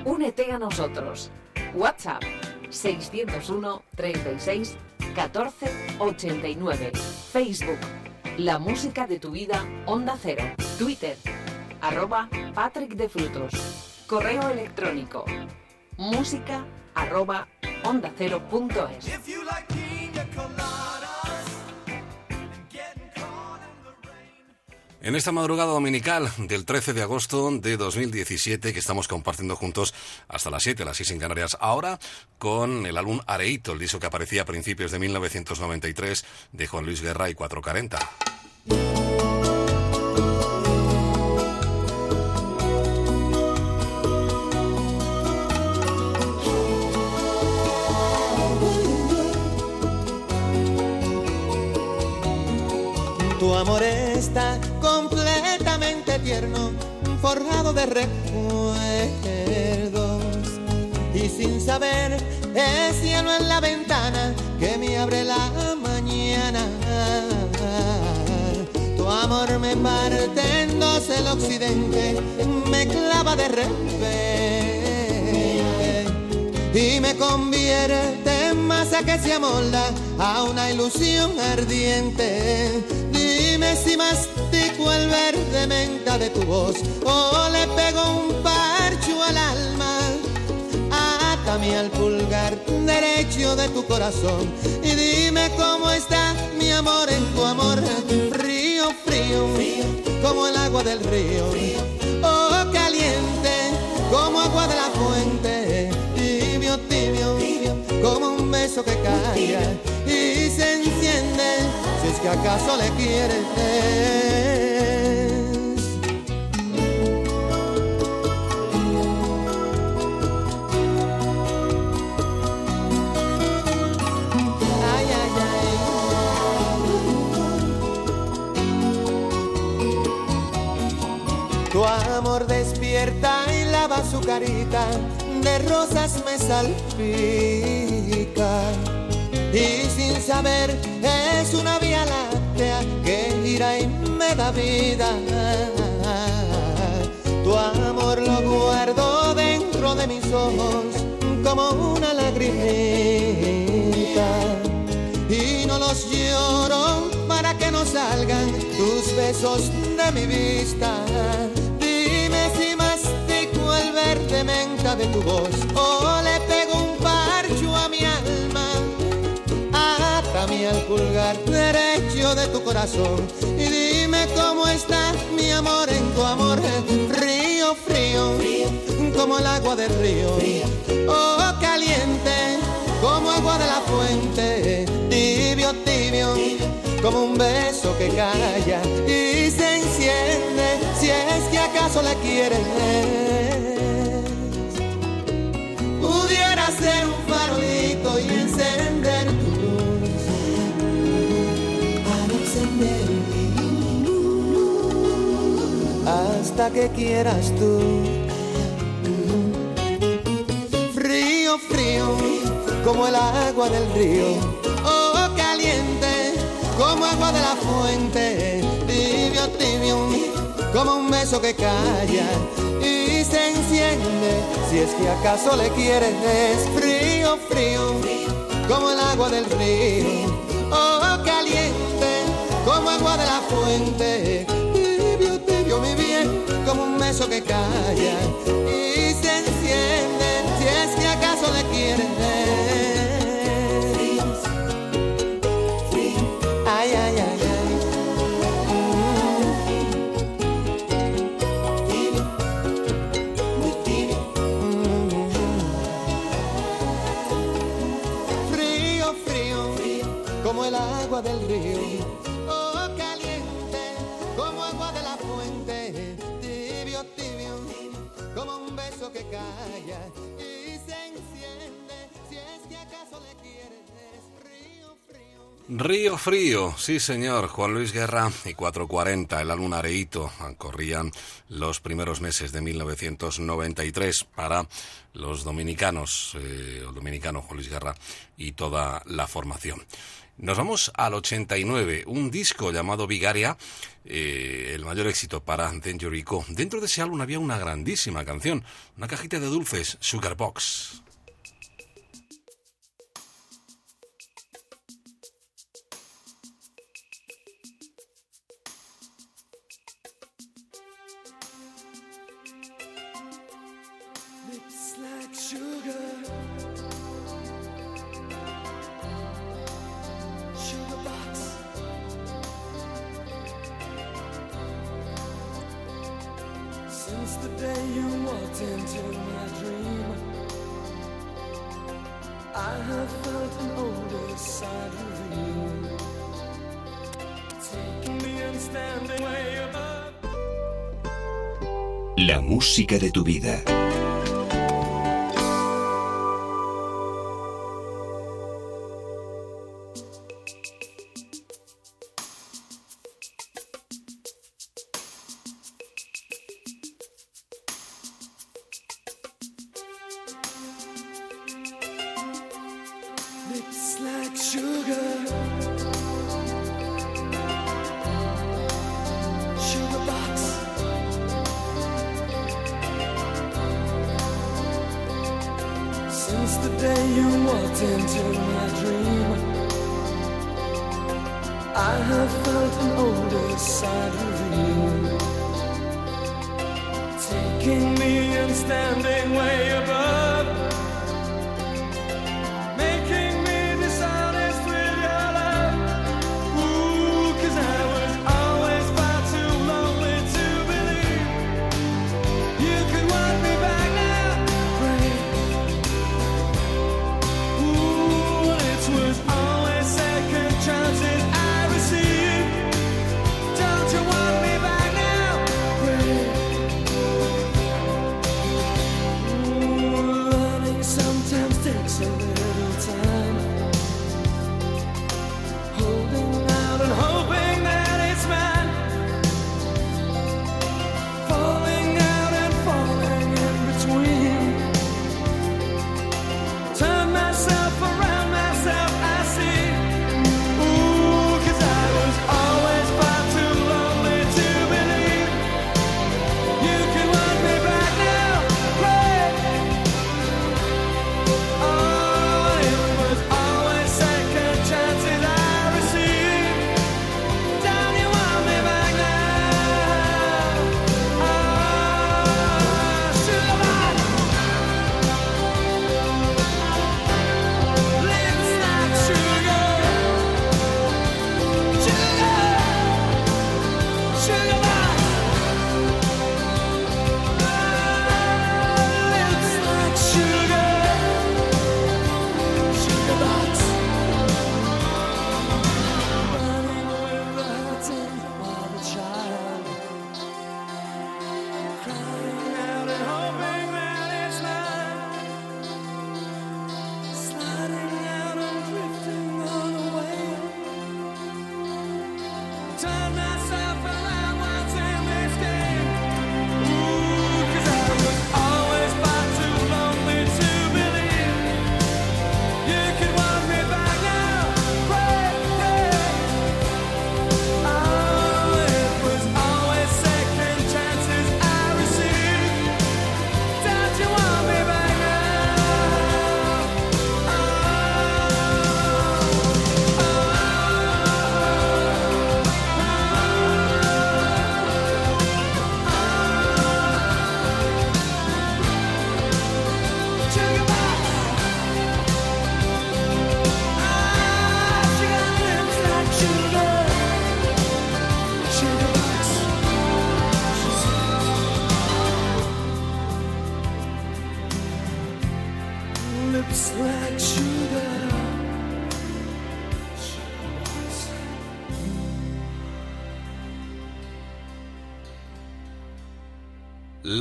Únete a nosotros. WhatsApp 601 36 14 89. Facebook La música de tu vida Onda Cero. Twitter arroba Patrick de Frutos. Correo electrónico música arroba onda cero. En esta madrugada dominical del 13 de agosto de 2017 que estamos compartiendo juntos hasta las 7, las 6 en Canarias, ahora con el álbum Areito, el disco que aparecía a principios de 1993 de Juan Luis Guerra y 440. Tu amor está de recuerdos. Y sin saber, es cielo en la ventana que me abre la mañana. Tu amor me parte en dos el occidente, me clava de repente y me convierte en masa que se amolda a una ilusión ardiente. Dime si mastico el verde menta de tu voz o le pego un parcho al alma. Atame al pulgar derecho de tu corazón y dime cómo está mi amor en tu amor. Frío, frío, como el agua del río. Oh, caliente, como agua de la fuente. Tibio, tibio, como un beso que calla y se enciende. Si es que acaso le quieres. Tu amor despierta y lava su carita, de rosas me salpica. Y sin saber es una vía láctea que gira y me da vida. Tu amor lo guardo dentro de mis ojos como una lagrimita y no los lloro para que no salgan tus besos de mi vista. Verde menta de tu voz o le pego un parcho a mi alma. Atame al pulgar derecho de tu corazón y dime cómo está mi amor en tu amor. Frío, frío, como el agua del río. Oh, caliente, como agua de la fuente. Tibio, tibio, como un beso que calla y se enciende. Si es que acaso la quieres. Y encender tu luz. Para encender. Hasta que quieras tú. Frío, frío, como el agua del río. Oh, caliente, como agua de la fuente. Tibio, tibio, como un beso que calla se enciende. Si es que acaso le quieres, frío, frío, como el agua del río. Oh, caliente, como agua de la fuente. Tibio, tibio, mi bien, como un beso que calla y se enciende. Si es que acaso le quieres. del río. Oh, caliente, como agua de la fuente, tibio, tibio, como un beso que calla y se enciende, si es que acaso le quieres. Río frío. Río Frío, sí señor, Juan Luis Guerra y 440, el álbum Areito, corrían los primeros meses de 1993 para los dominicanos, eh, el dominicano Juan Luis Guerra y toda la formación. Nos vamos al 89, un disco llamado Vigaria, eh, el mayor éxito para Danger Rico. Dentro de ese álbum había una grandísima canción, una cajita de dulces, Sugar day you walked into my dream, I have felt an older side reveal. Taking me and standing way above. La música de tu vida.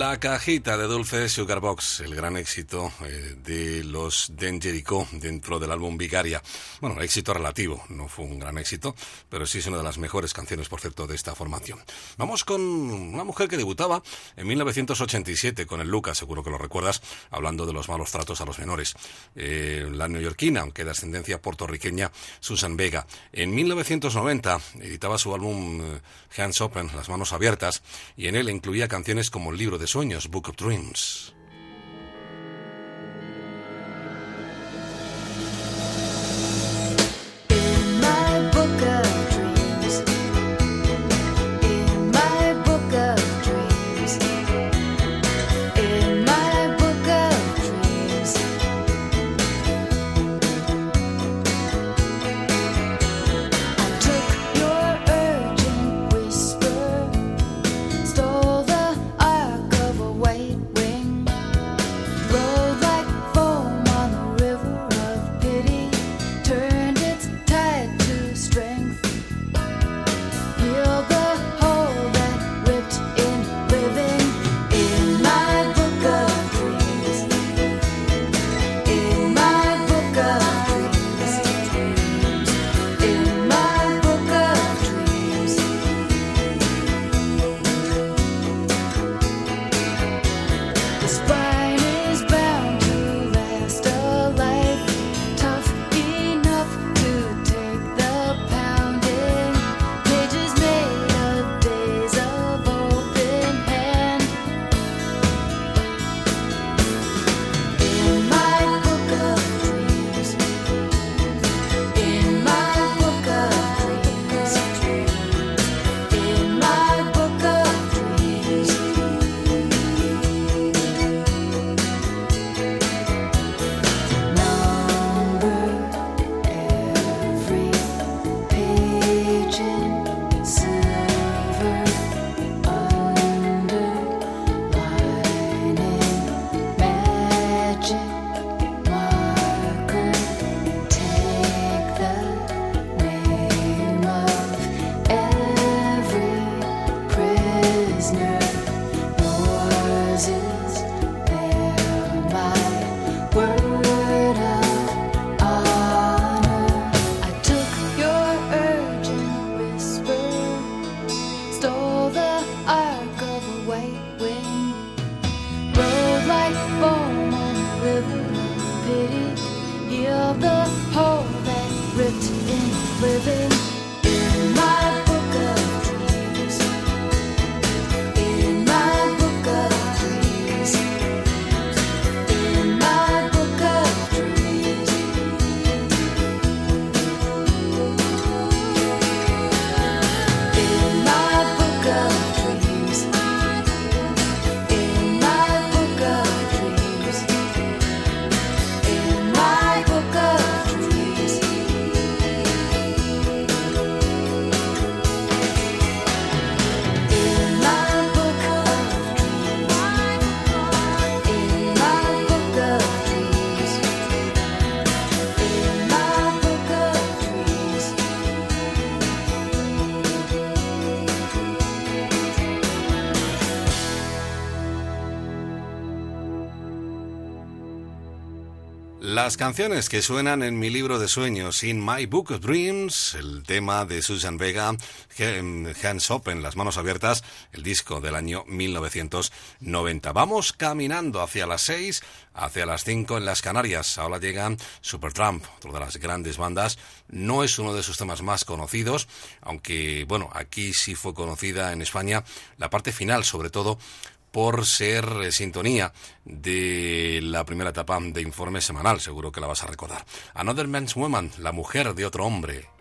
La cajita de dulces Sugar Box, el gran éxito eh, de los Den Jericho dentro del álbum Vigaria. Bueno, éxito relativo, no fue un gran éxito, pero sí es una de las mejores canciones, por cierto, de esta formación. Vamos con una mujer que debutaba en 1987 con el Lucas, seguro que lo recuerdas, hablando de los malos tratos a los menores. Eh, la neoyorquina, aunque de ascendencia puertorriqueña, Susan Vega. En 1990 editaba su álbum eh, Hands Open, Las Manos Abiertas, y en él incluía canciones como el libro de sueños, Book of Dreams. Las canciones que suenan en mi libro de sueños, In My Book of Dreams, el tema de Susan Vega, Hands Open, Las Manos Abiertas, el disco del año 1990. Vamos caminando hacia las 6, hacia las 5 en las Canarias. Ahora llegan Supertramp, otra de las grandes bandas. No es uno de sus temas más conocidos, aunque, bueno, aquí sí fue conocida en España la parte final, sobre todo por ser eh, sintonía de la primera etapa de Informe Semanal, seguro que la vas a recordar. Another Man's Woman, la mujer de otro hombre.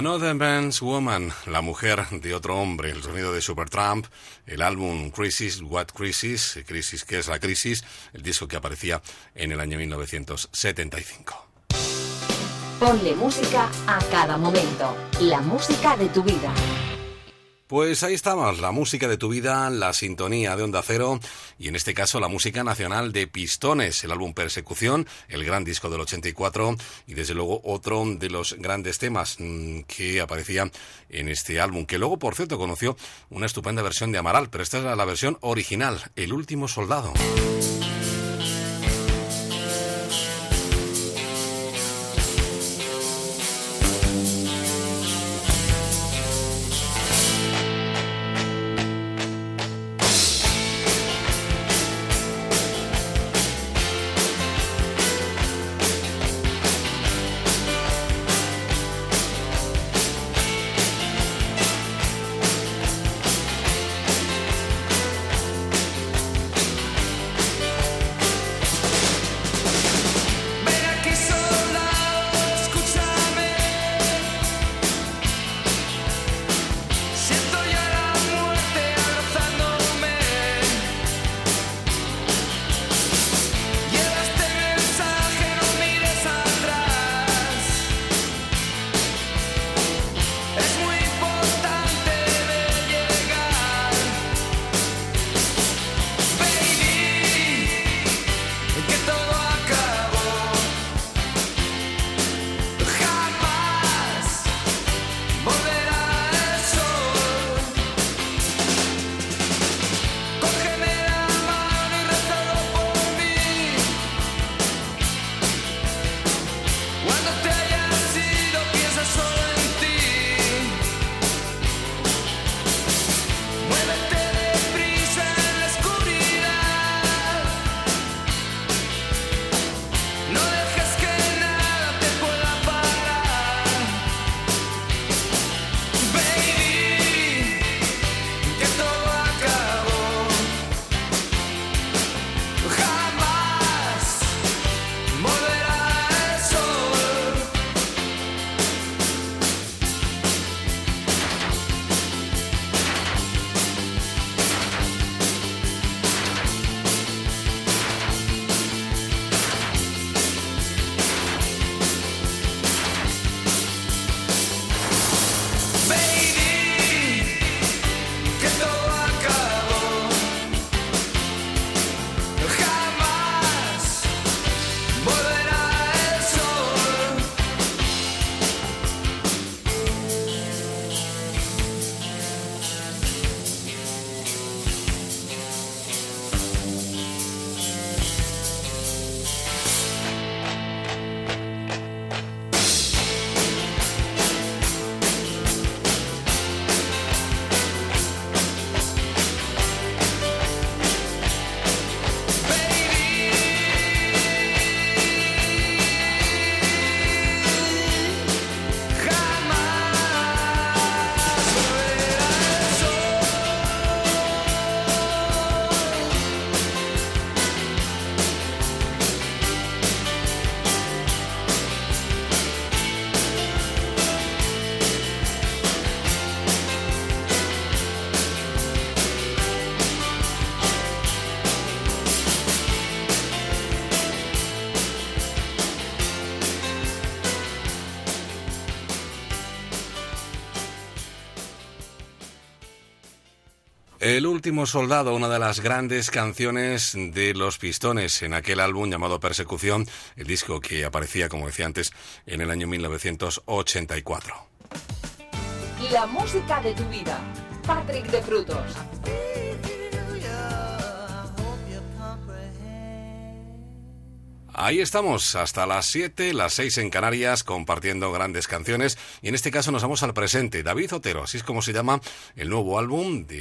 Another Man's Woman, la mujer de otro hombre, el sonido de Supertramp, el álbum Crisis, What Crisis, Crisis, ¿qué es la crisis? El disco que aparecía en el año 1975. Ponle música a cada momento. La música de tu vida. Pues ahí estamos, la música de tu vida, la sintonía de Onda Cero y en este caso la música nacional de Pistones, el álbum Persecución, el gran disco del 84 y desde luego otro de los grandes temas mm, que aparecía en este álbum, que luego por cierto conoció una estupenda versión de Amaral, pero esta es la versión original, El último soldado. El último soldado, una de las grandes canciones de los Pistones en aquel álbum llamado Persecución, el disco que aparecía, como decía antes, en el año 1984. La música de tu vida. Patrick de Frutos. Ahí estamos, hasta las 7, las 6 en Canarias, compartiendo grandes canciones. Y en este caso nos vamos al presente. David Otero, así es como se llama el nuevo álbum de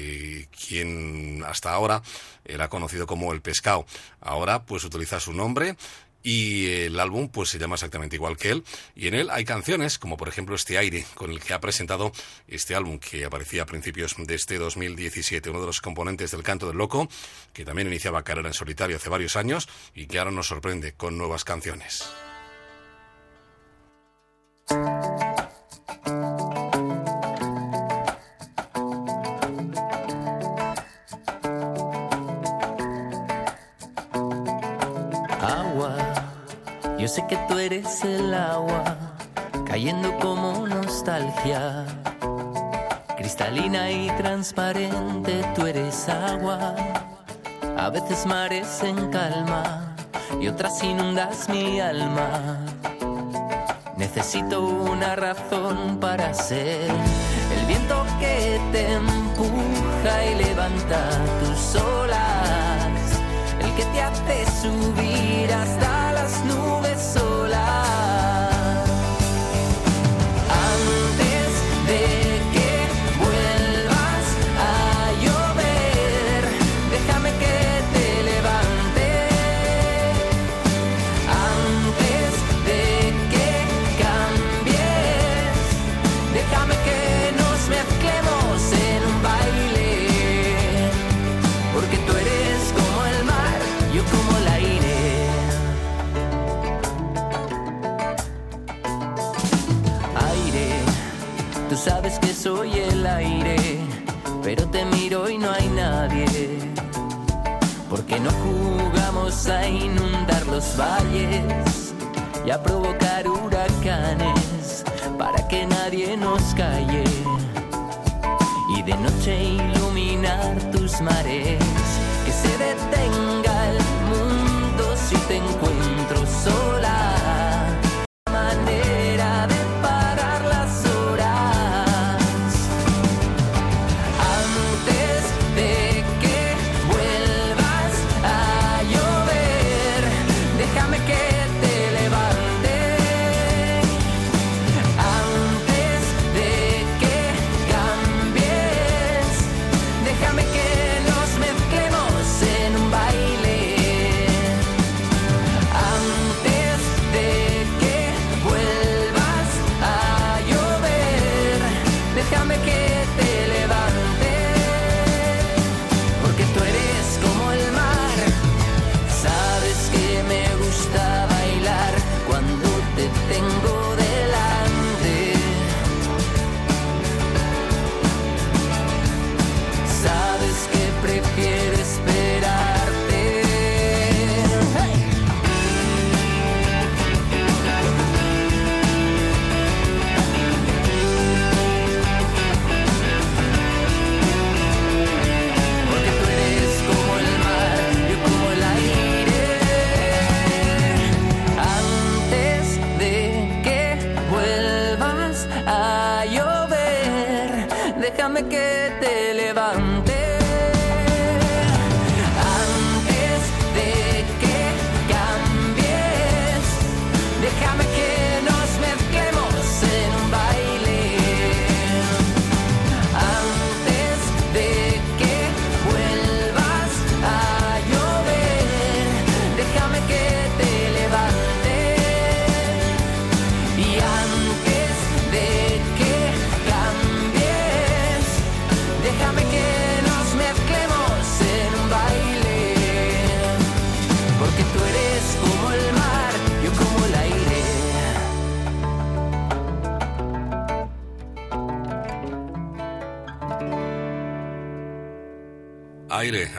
quien hasta ahora era conocido como El Pescado. Ahora pues utiliza su nombre y el álbum pues se llama exactamente igual que él y en él hay canciones como por ejemplo este aire con el que ha presentado este álbum que aparecía a principios de este 2017 uno de los componentes del canto del loco que también iniciaba carrera en solitario hace varios años y que ahora nos sorprende con nuevas canciones sé que tú eres el agua, cayendo como nostalgia. Cristalina y transparente, tú eres agua. A veces mares en calma y otras inundas mi alma. Necesito una razón para ser el viento que te empuja y levanta tus olas, el que te hace subir hasta las nubes solas. Soy el aire, pero te miro y no hay nadie. Porque no jugamos a inundar los valles y a provocar huracanes para que nadie nos calle. Y de noche iluminar tus mares, que se detenga el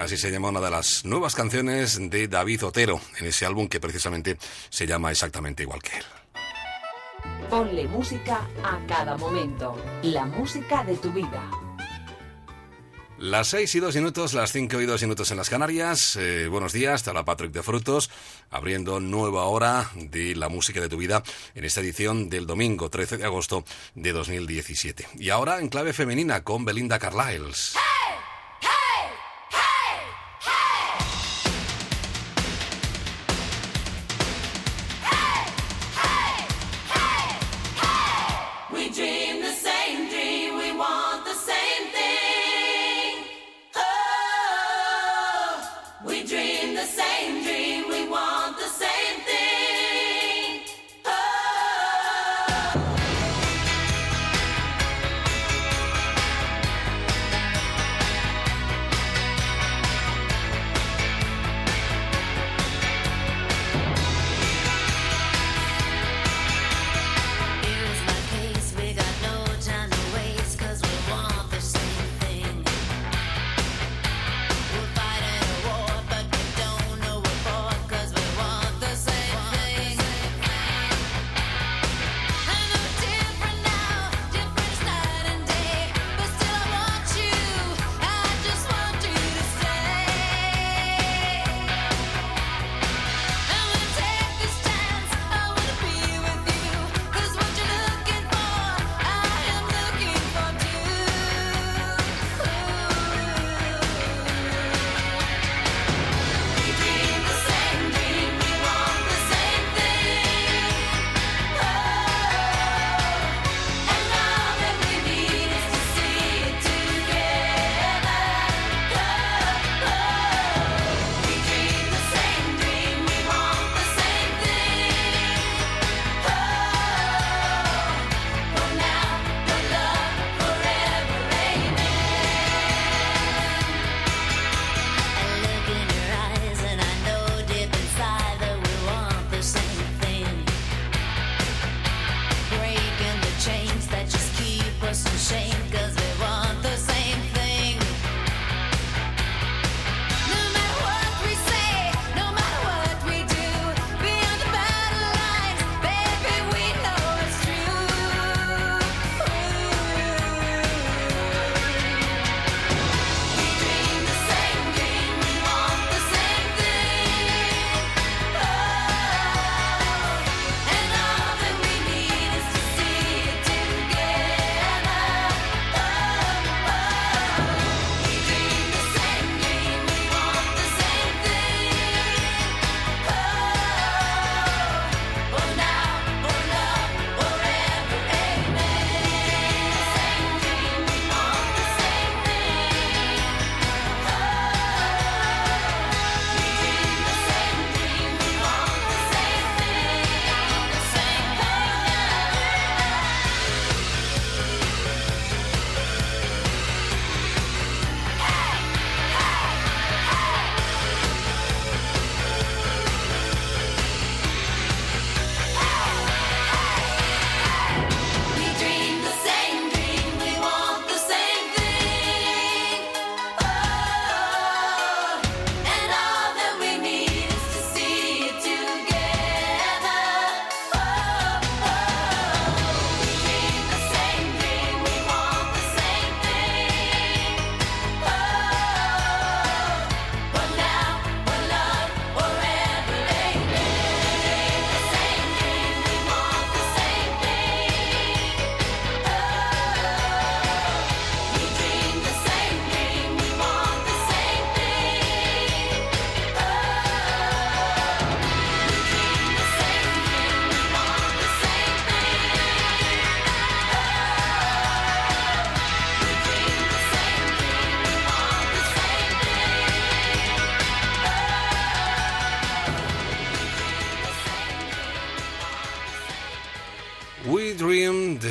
así se llama una de las nuevas canciones de David Otero, en ese álbum que precisamente se llama exactamente igual que él. Ponle música a cada momento. La música de tu vida. Las 6 y 2 minutos, las 5 y 2 minutos en las Canarias. Eh, buenos días, te habla Patrick de Frutos, abriendo nueva hora de la música de tu vida en esta edición del domingo 13 de agosto de 2017. Y ahora en clave femenina con Belinda Carlisle.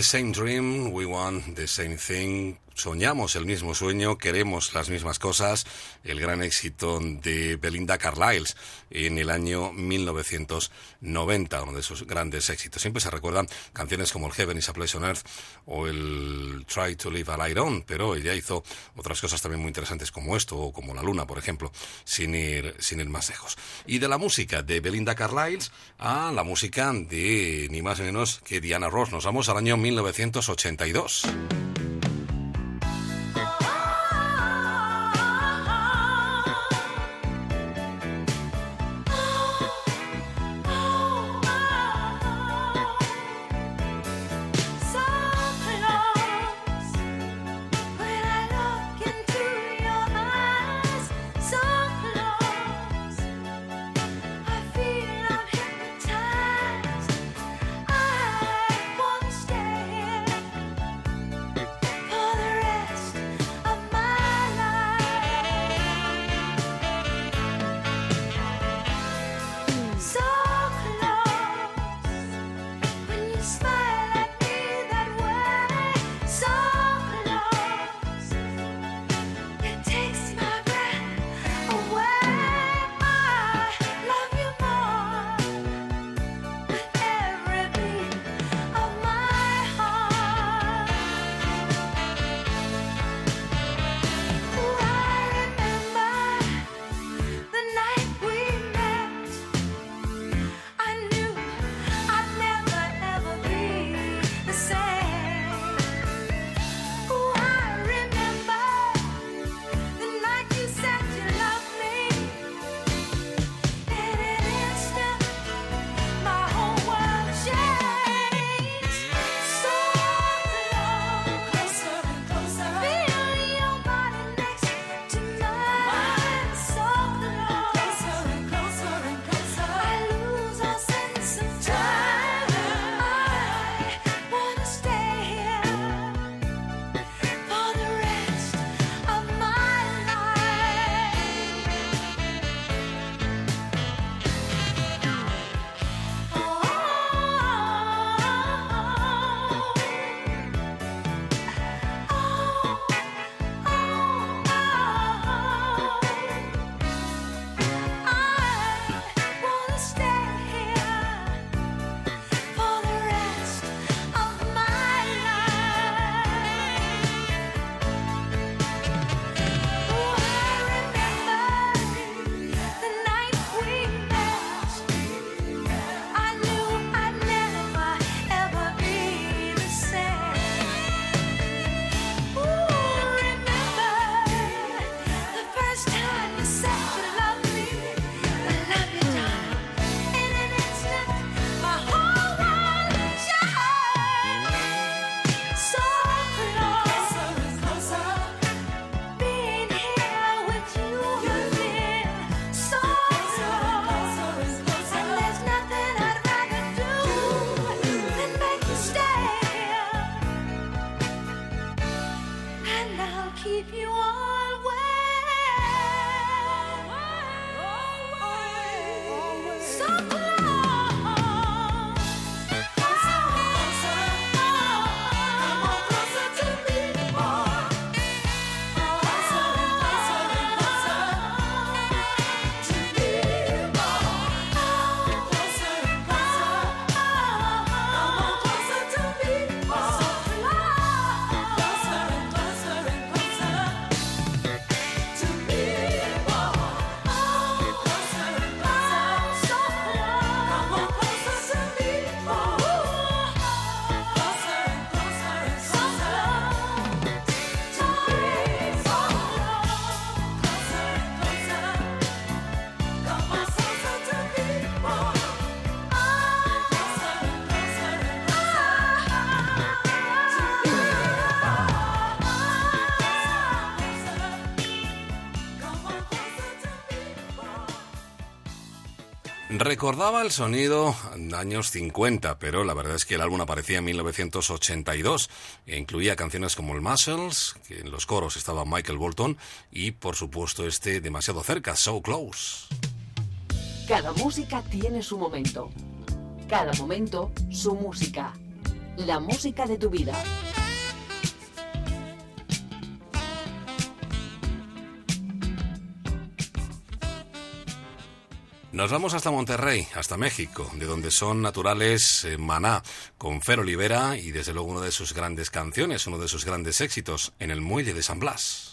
Same dream, we want the same thing. Soñamos el mismo sueño, queremos las mismas cosas. El gran éxito de Belinda Carlisle en el año 1990, uno de sus grandes éxitos. Siempre se recuerdan canciones como el Heaven is a Place on Earth o el Try to Live a Light On, pero ella hizo otras cosas también muy interesantes como esto, o como La Luna, por ejemplo, sin ir, sin ir más lejos. Y de la música de Belinda Carlisle a la música de ni más ni menos que Diana Ross. Nos vamos al año 1982. Recordaba el sonido años 50, pero la verdad es que el álbum aparecía en 1982 e incluía canciones como el Muscles, que en los coros estaba Michael Bolton, y por supuesto este demasiado cerca, So Close. Cada música tiene su momento. Cada momento, su música. La música de tu vida. Nos vamos hasta Monterrey, hasta México, de donde son naturales eh, Maná, con Fer Olivera y desde luego una de sus grandes canciones, uno de sus grandes éxitos, en el muelle de San Blas.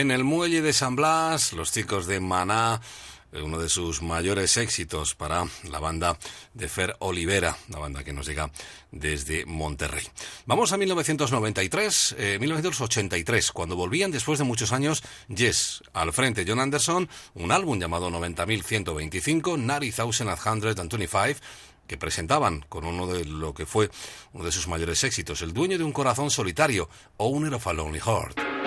En el muelle de San Blas, los chicos de Maná, eh, uno de sus mayores éxitos para la banda de Fer Olivera, la banda que nos llega desde Monterrey. Vamos a 1993, eh, 1983, cuando volvían después de muchos años Yes, al frente John Anderson, un álbum llamado 90.125, 90,125, que presentaban con uno de lo que fue uno de sus mayores éxitos, El dueño de un corazón solitario, Owner of a Lonely Heart.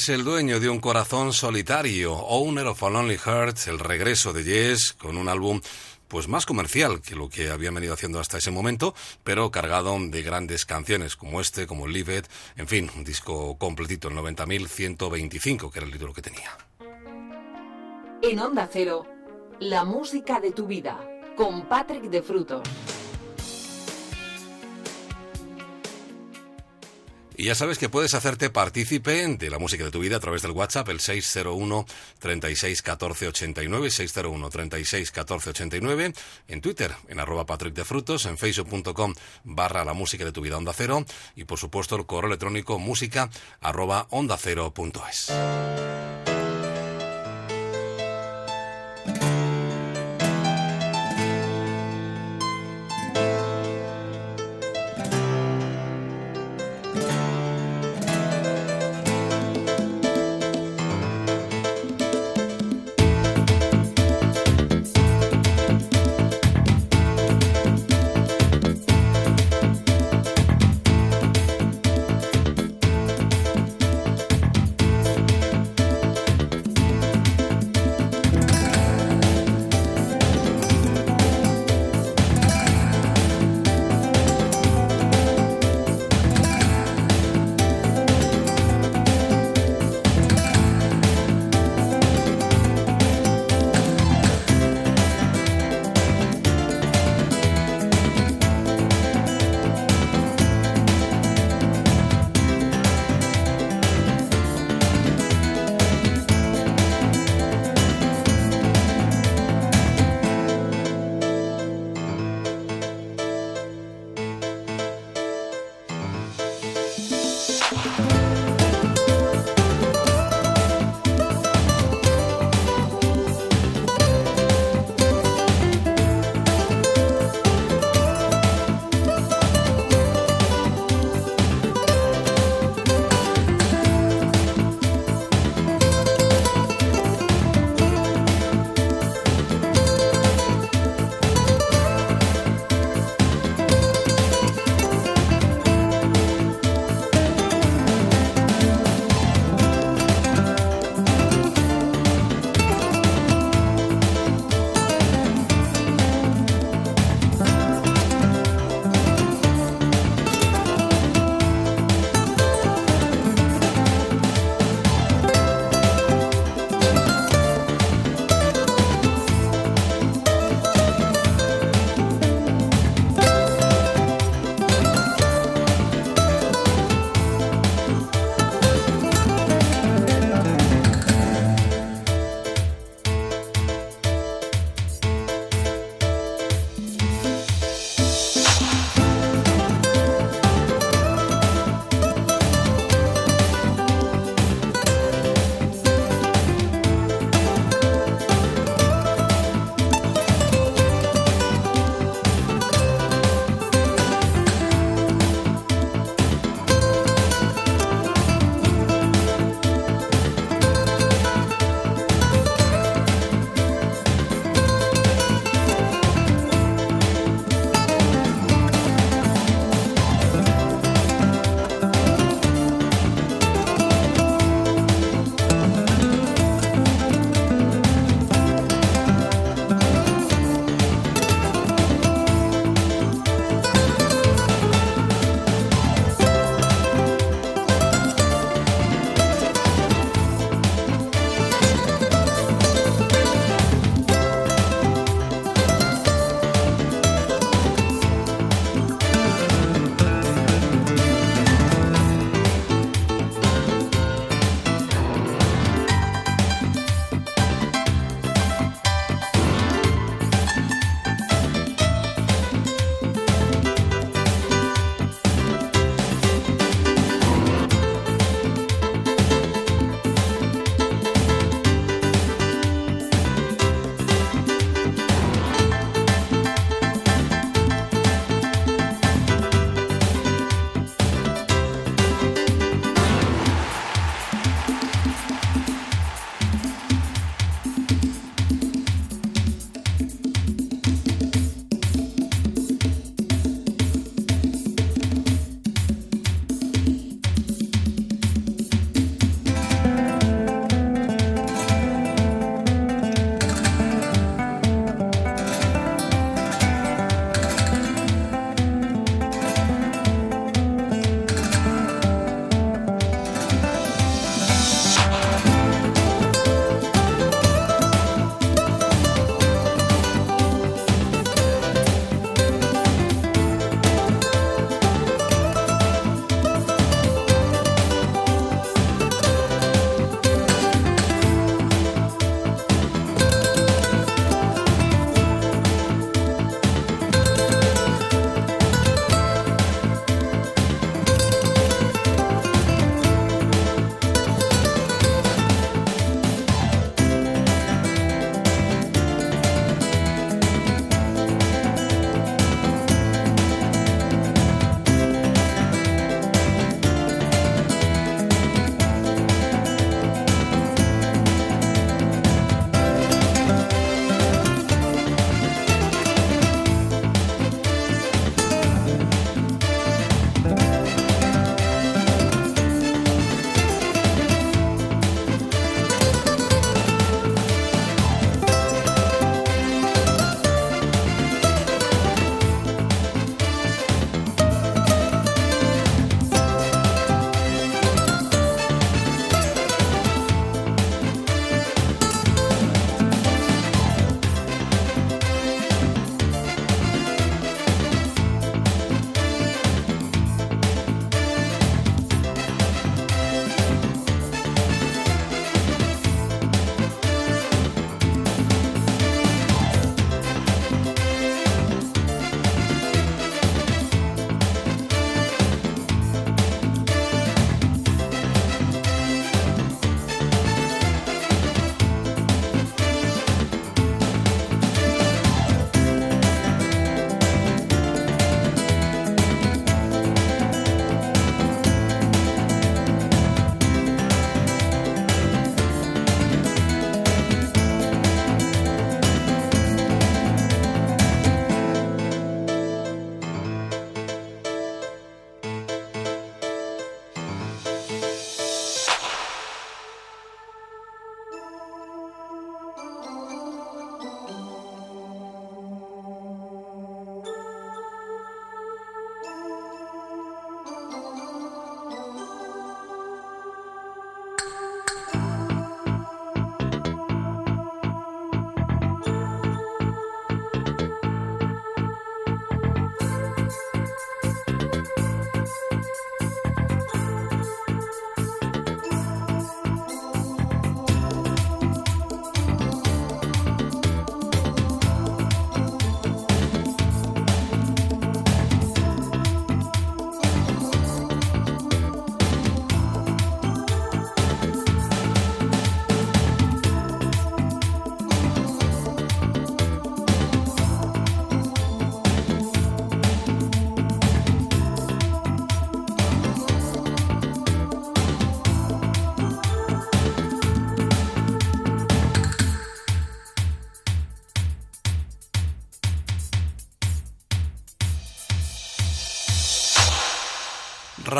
Es el dueño de un corazón solitario, Owner of a Lonely Heart, el regreso de Yes con un álbum pues más comercial que lo que habían venido haciendo hasta ese momento, pero cargado de grandes canciones como este, como Live It, en fin, un disco completito, el 90.125, que era el título que tenía. En Onda Cero, la música de tu vida, con Patrick de Frutos. Y ya sabes que puedes hacerte partícipe de la música de tu vida a través del WhatsApp, el 601 36 14 89, 601 36 14 89, en Twitter, en arroba Patrick de Frutos, en facebook.com barra la música de tu vida onda cero, y por supuesto el correo electrónico música arroba onda cero punto es.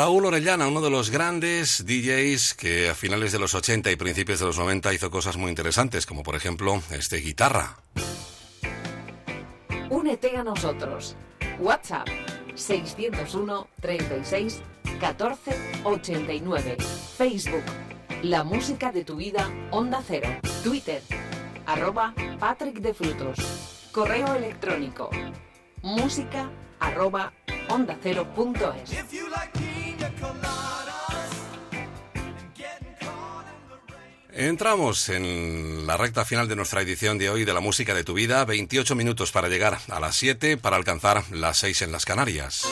Raúl Orellana, uno de los grandes DJs que a finales de los 80 y principios de los 90 hizo cosas muy interesantes, como por ejemplo este guitarra. Únete a nosotros. WhatsApp 601 36 14 89. Facebook La música de tu vida Onda Cero. Twitter arroba Patrick Defrutos. Correo electrónico música arroba onda cero punto es. entramos en la recta final de nuestra edición de hoy de la música de tu vida. 28 minutos para llegar a las 7 para alcanzar las 6 en las Canarias.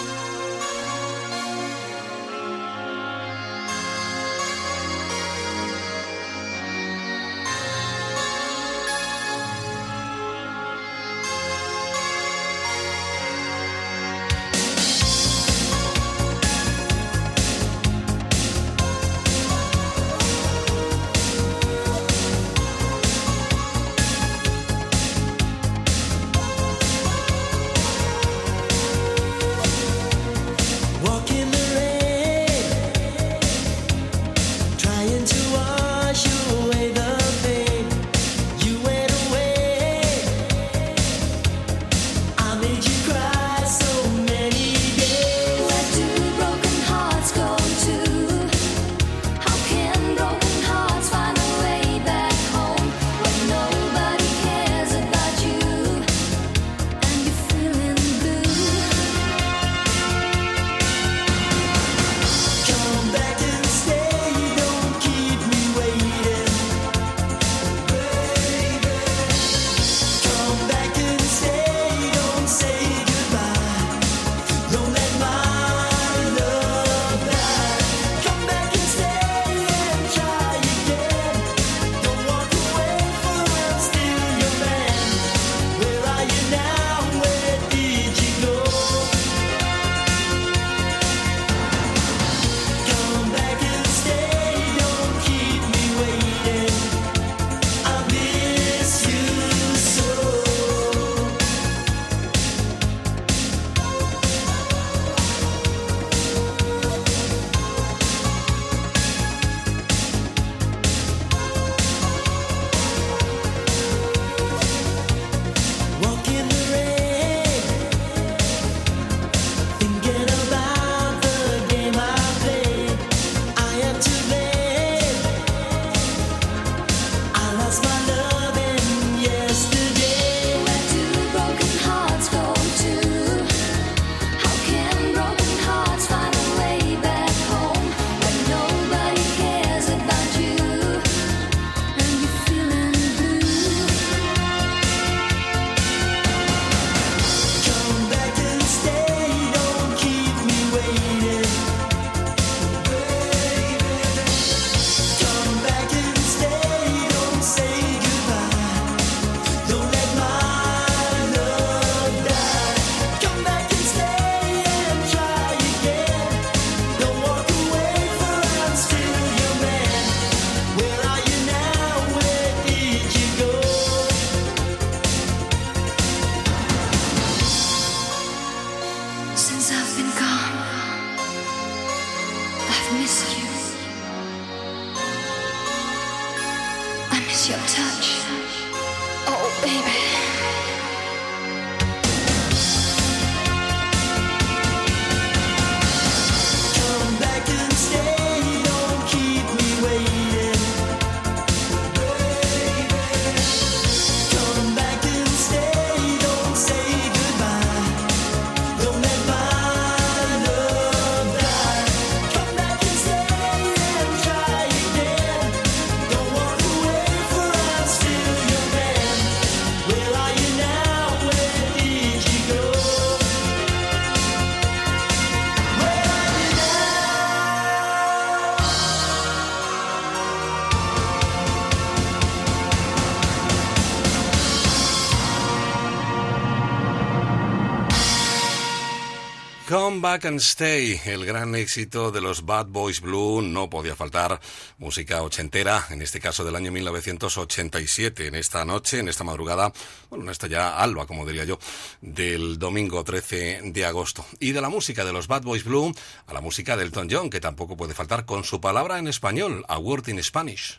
Back and Stay, el gran éxito de los Bad Boys Blue, no podía faltar música ochentera, en este caso del año 1987, en esta noche, en esta madrugada, bueno, en esta ya alba, como diría yo, del domingo 13 de agosto. Y de la música de los Bad Boys Blue a la música de Elton John, que tampoco puede faltar con su palabra en español, A Word in Spanish.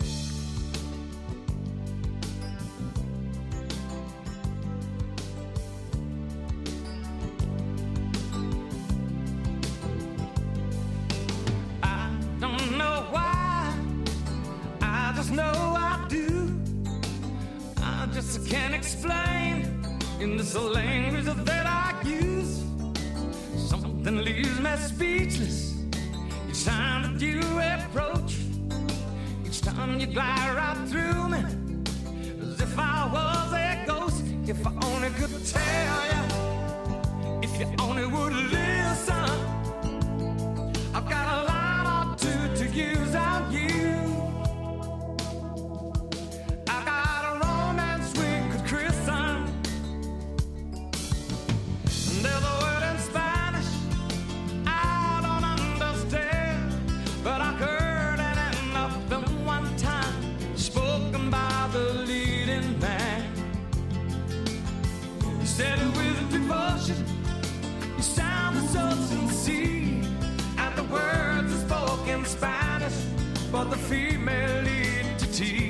but the female entity.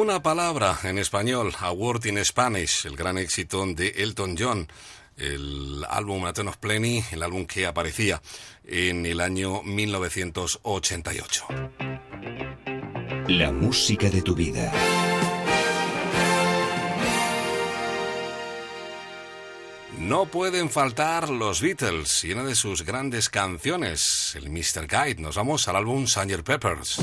una palabra en español, A Word in Spanish, el gran éxito de Elton John, el álbum Atenos Pleni, el álbum que aparecía en el año 1988. La música de tu vida. No pueden faltar los Beatles y una de sus grandes canciones, el Mr. Guide. Nos vamos al álbum Sanger Peppers.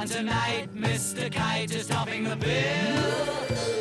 And tonight, Mr. Kite is topping the bill.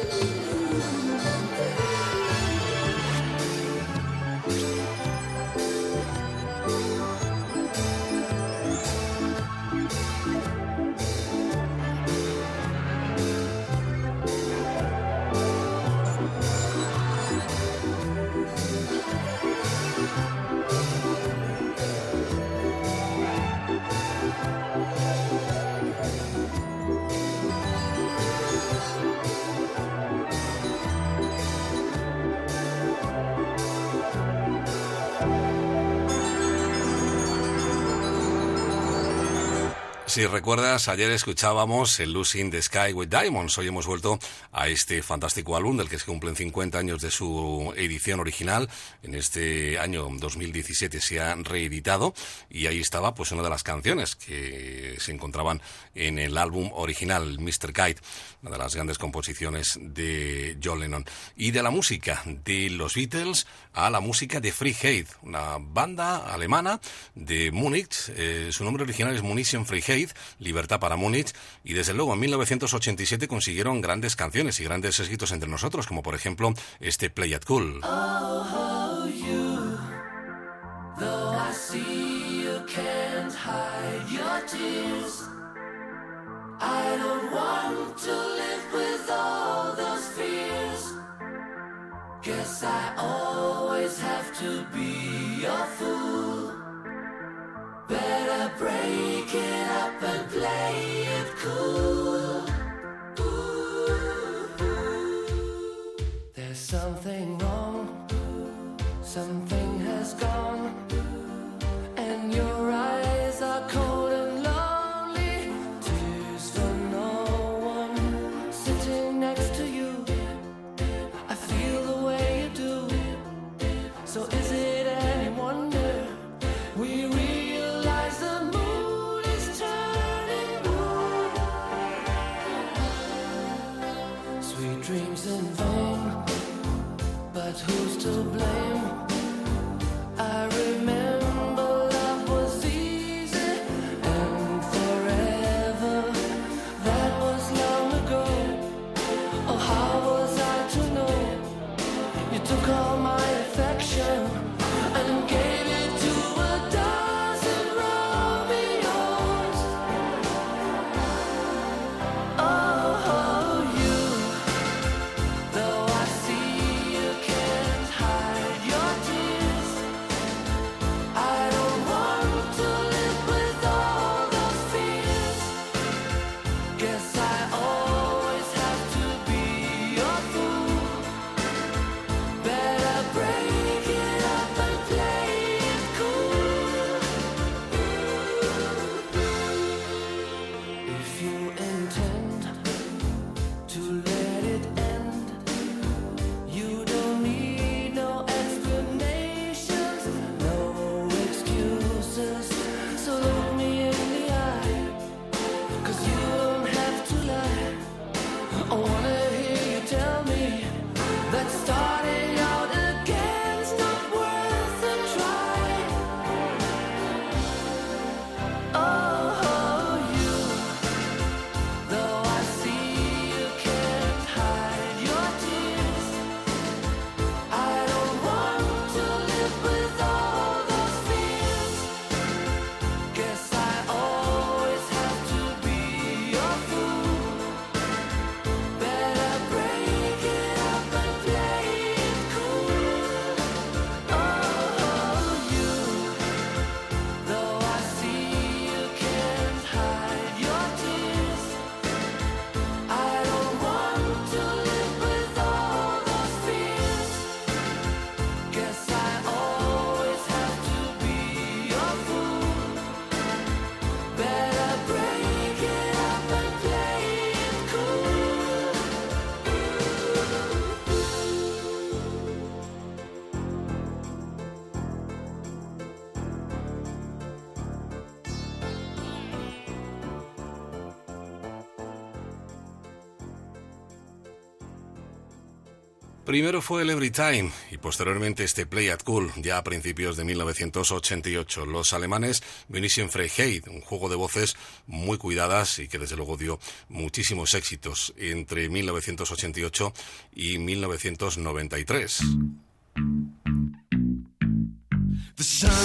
Si recuerdas, ayer escuchábamos el Losing the Sky with Diamonds. Hoy hemos vuelto a este fantástico álbum del que se cumplen 50 años de su edición original. En este año 2017 se ha reeditado y ahí estaba pues una de las canciones que se encontraban en el álbum original, Mr. Kite, una de las grandes composiciones de John Lennon. Y de la música de los Beatles a la música de Free Hate, una banda alemana de Múnich. Eh, su nombre original es Munition Free Hate, Libertad para Múnich, y desde luego en 1987 consiguieron grandes canciones y grandes éxitos entre nosotros, como por ejemplo este Play It Cool. Oh, you, though I see you can't hide your tears. I don't want to live with all those fears. Guess I always have to be your fool. Better break it up and play it cool. Ooh, There's something wrong, something has gone, Primero fue el Every Time y posteriormente este Play at Cool, ya a principios de 1988. Los alemanes Venetian Freiheit, un juego de voces muy cuidadas y que desde luego dio muchísimos éxitos entre 1988 y 1993. The sun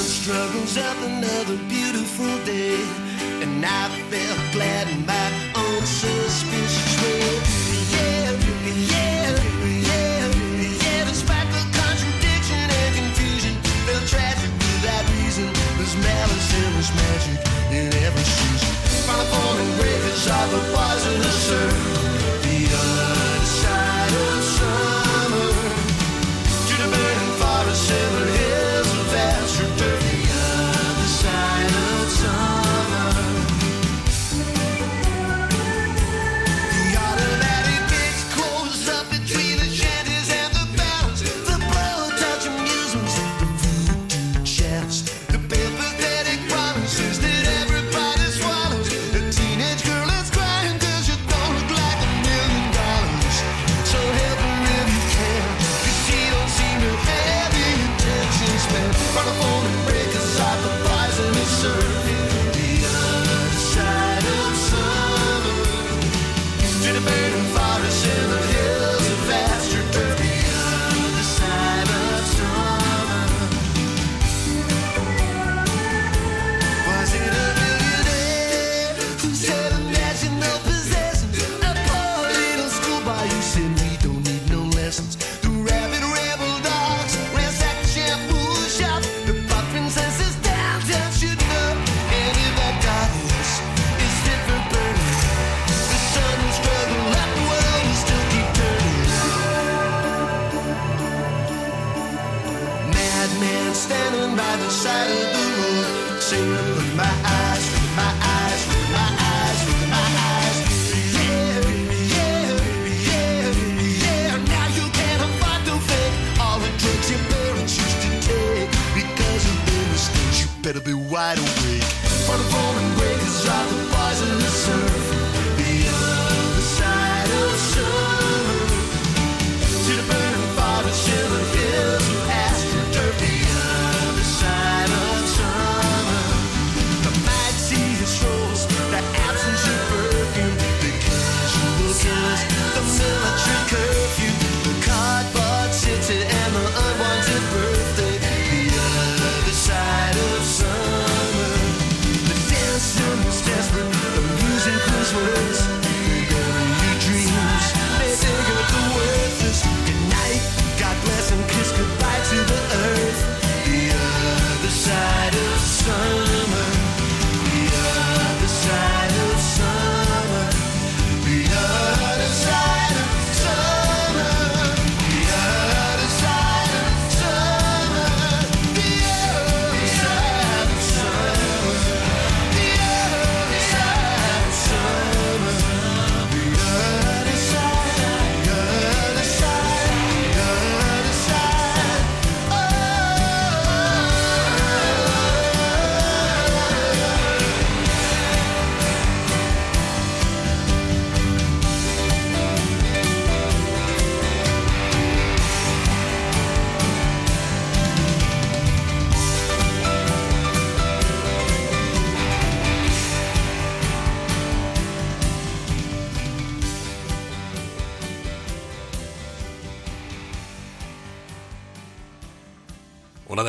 magic in every season. Find the falling rivers of the poisonous earth.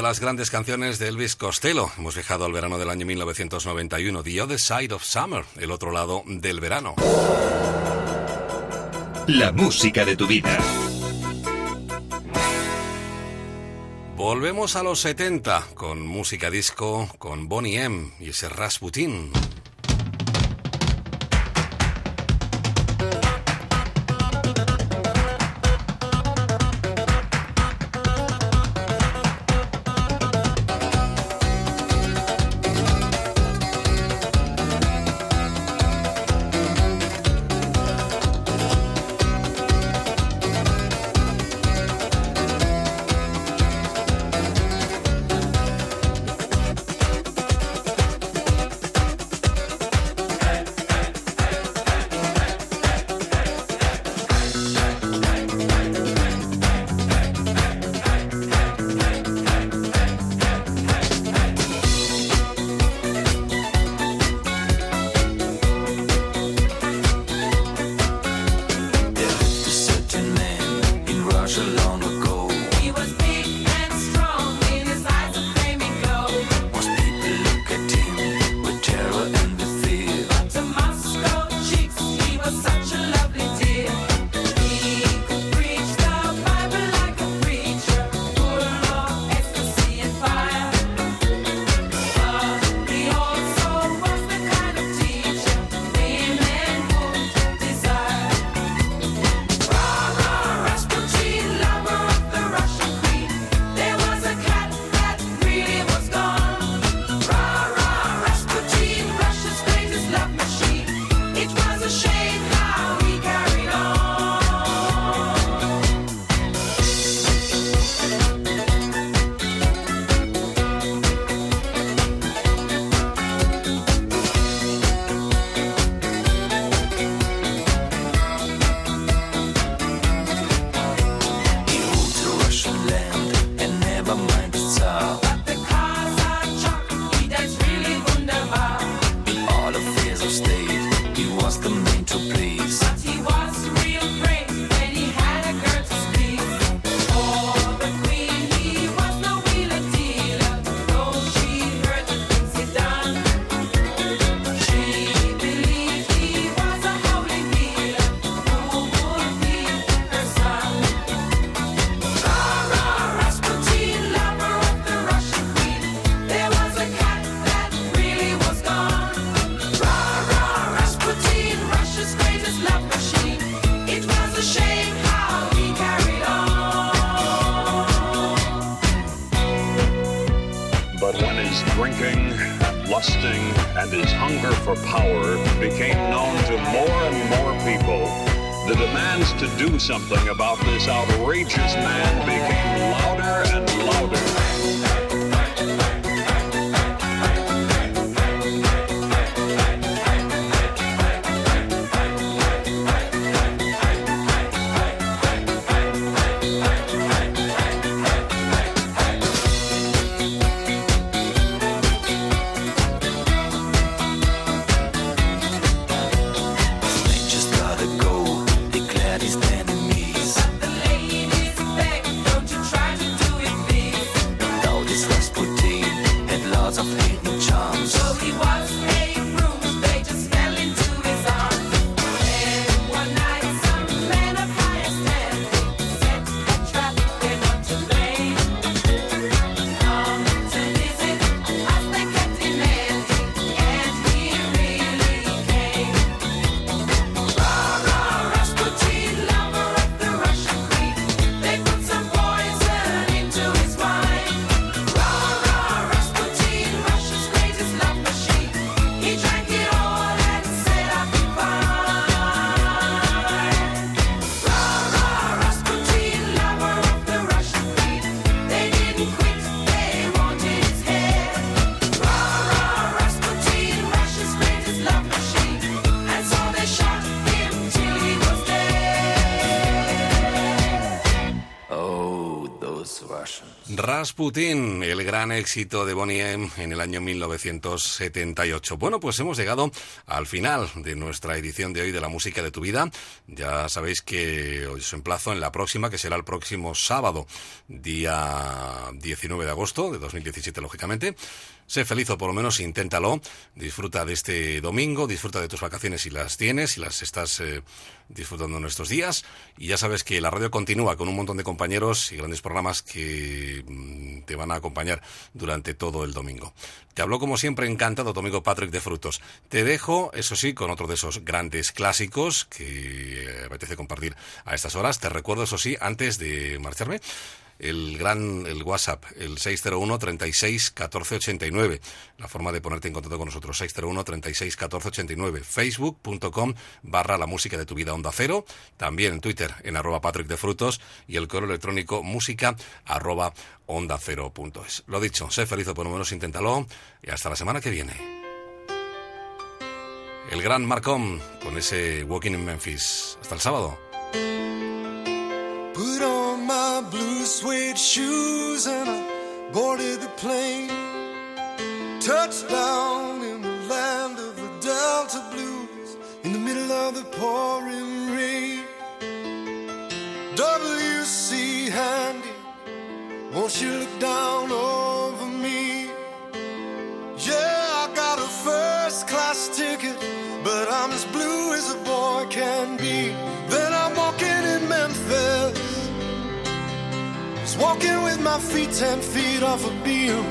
las grandes canciones de Elvis Costello. Hemos viajado al verano del año 1991, The Other Side of Summer, el otro lado del verano. La música de tu vida. Volvemos a los 70 con música disco, con Bonnie M y ese Rasputin. mean to please. Rasputin, el gran éxito de Bonnie en el año 1978. Bueno, pues hemos llegado al final de nuestra edición de hoy de la música de tu vida. Ya sabéis que os emplazo en la próxima, que será el próximo sábado, día 19 de agosto de 2017, lógicamente. Sé feliz o por lo menos inténtalo. Disfruta de este domingo, disfruta de tus vacaciones si las tienes, si las estás eh, disfrutando en estos días. Y ya sabes que la radio continúa con un montón de compañeros y grandes programas que mm, te van a acompañar durante todo el domingo. Te habló como siempre encantado tu amigo Patrick de Frutos. Te dejo, eso sí, con otro de esos grandes clásicos que eh, apetece compartir a estas horas. Te recuerdo, eso sí, antes de marcharme el gran el WhatsApp, el 601 36 14 89. La forma de ponerte en contacto con nosotros, 601 36 14 89. Facebook.com barra la música de tu vida onda cero. También en Twitter en arroba Patrick de Frutos y el correo electrónico música arroba onda cero punto es. Lo dicho, sé feliz o por lo menos inténtalo y hasta la semana que viene. El gran Marcom con ese Walking in Memphis. Hasta el sábado. Put on my blue suede shoes and I boarded the plane. Touchdown in the land of the Delta Blues in the middle of the pouring rain. W.C. Handy, won't you look down over me? Yeah, I got a first class ticket, but I'm as blue as a boy can be. Walking with my feet ten feet off a beam.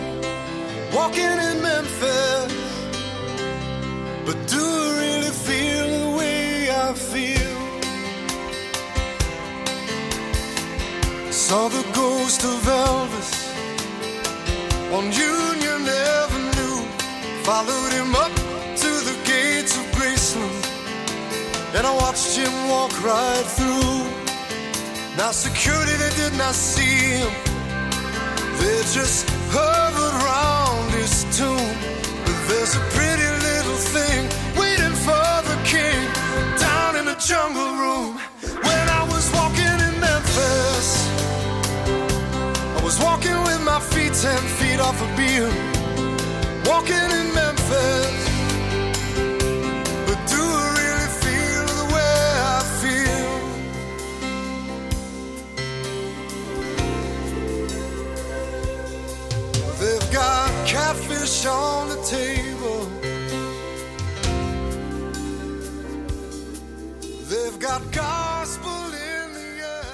Walking in Memphis. But do I really feel the way I feel? Saw the ghost of Elvis on Union Avenue. Followed him up to the gates of Graceland. And I watched him walk right through. Now security, they did not see him. They just hovered around his tomb. But there's a pretty little thing waiting for the king down in the jungle room. When I was walking in Memphis, I was walking with my feet ten feet off a beam. Walking in Memphis. Catfish on the table. They've got gospel in the air.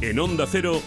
En Onda Cero,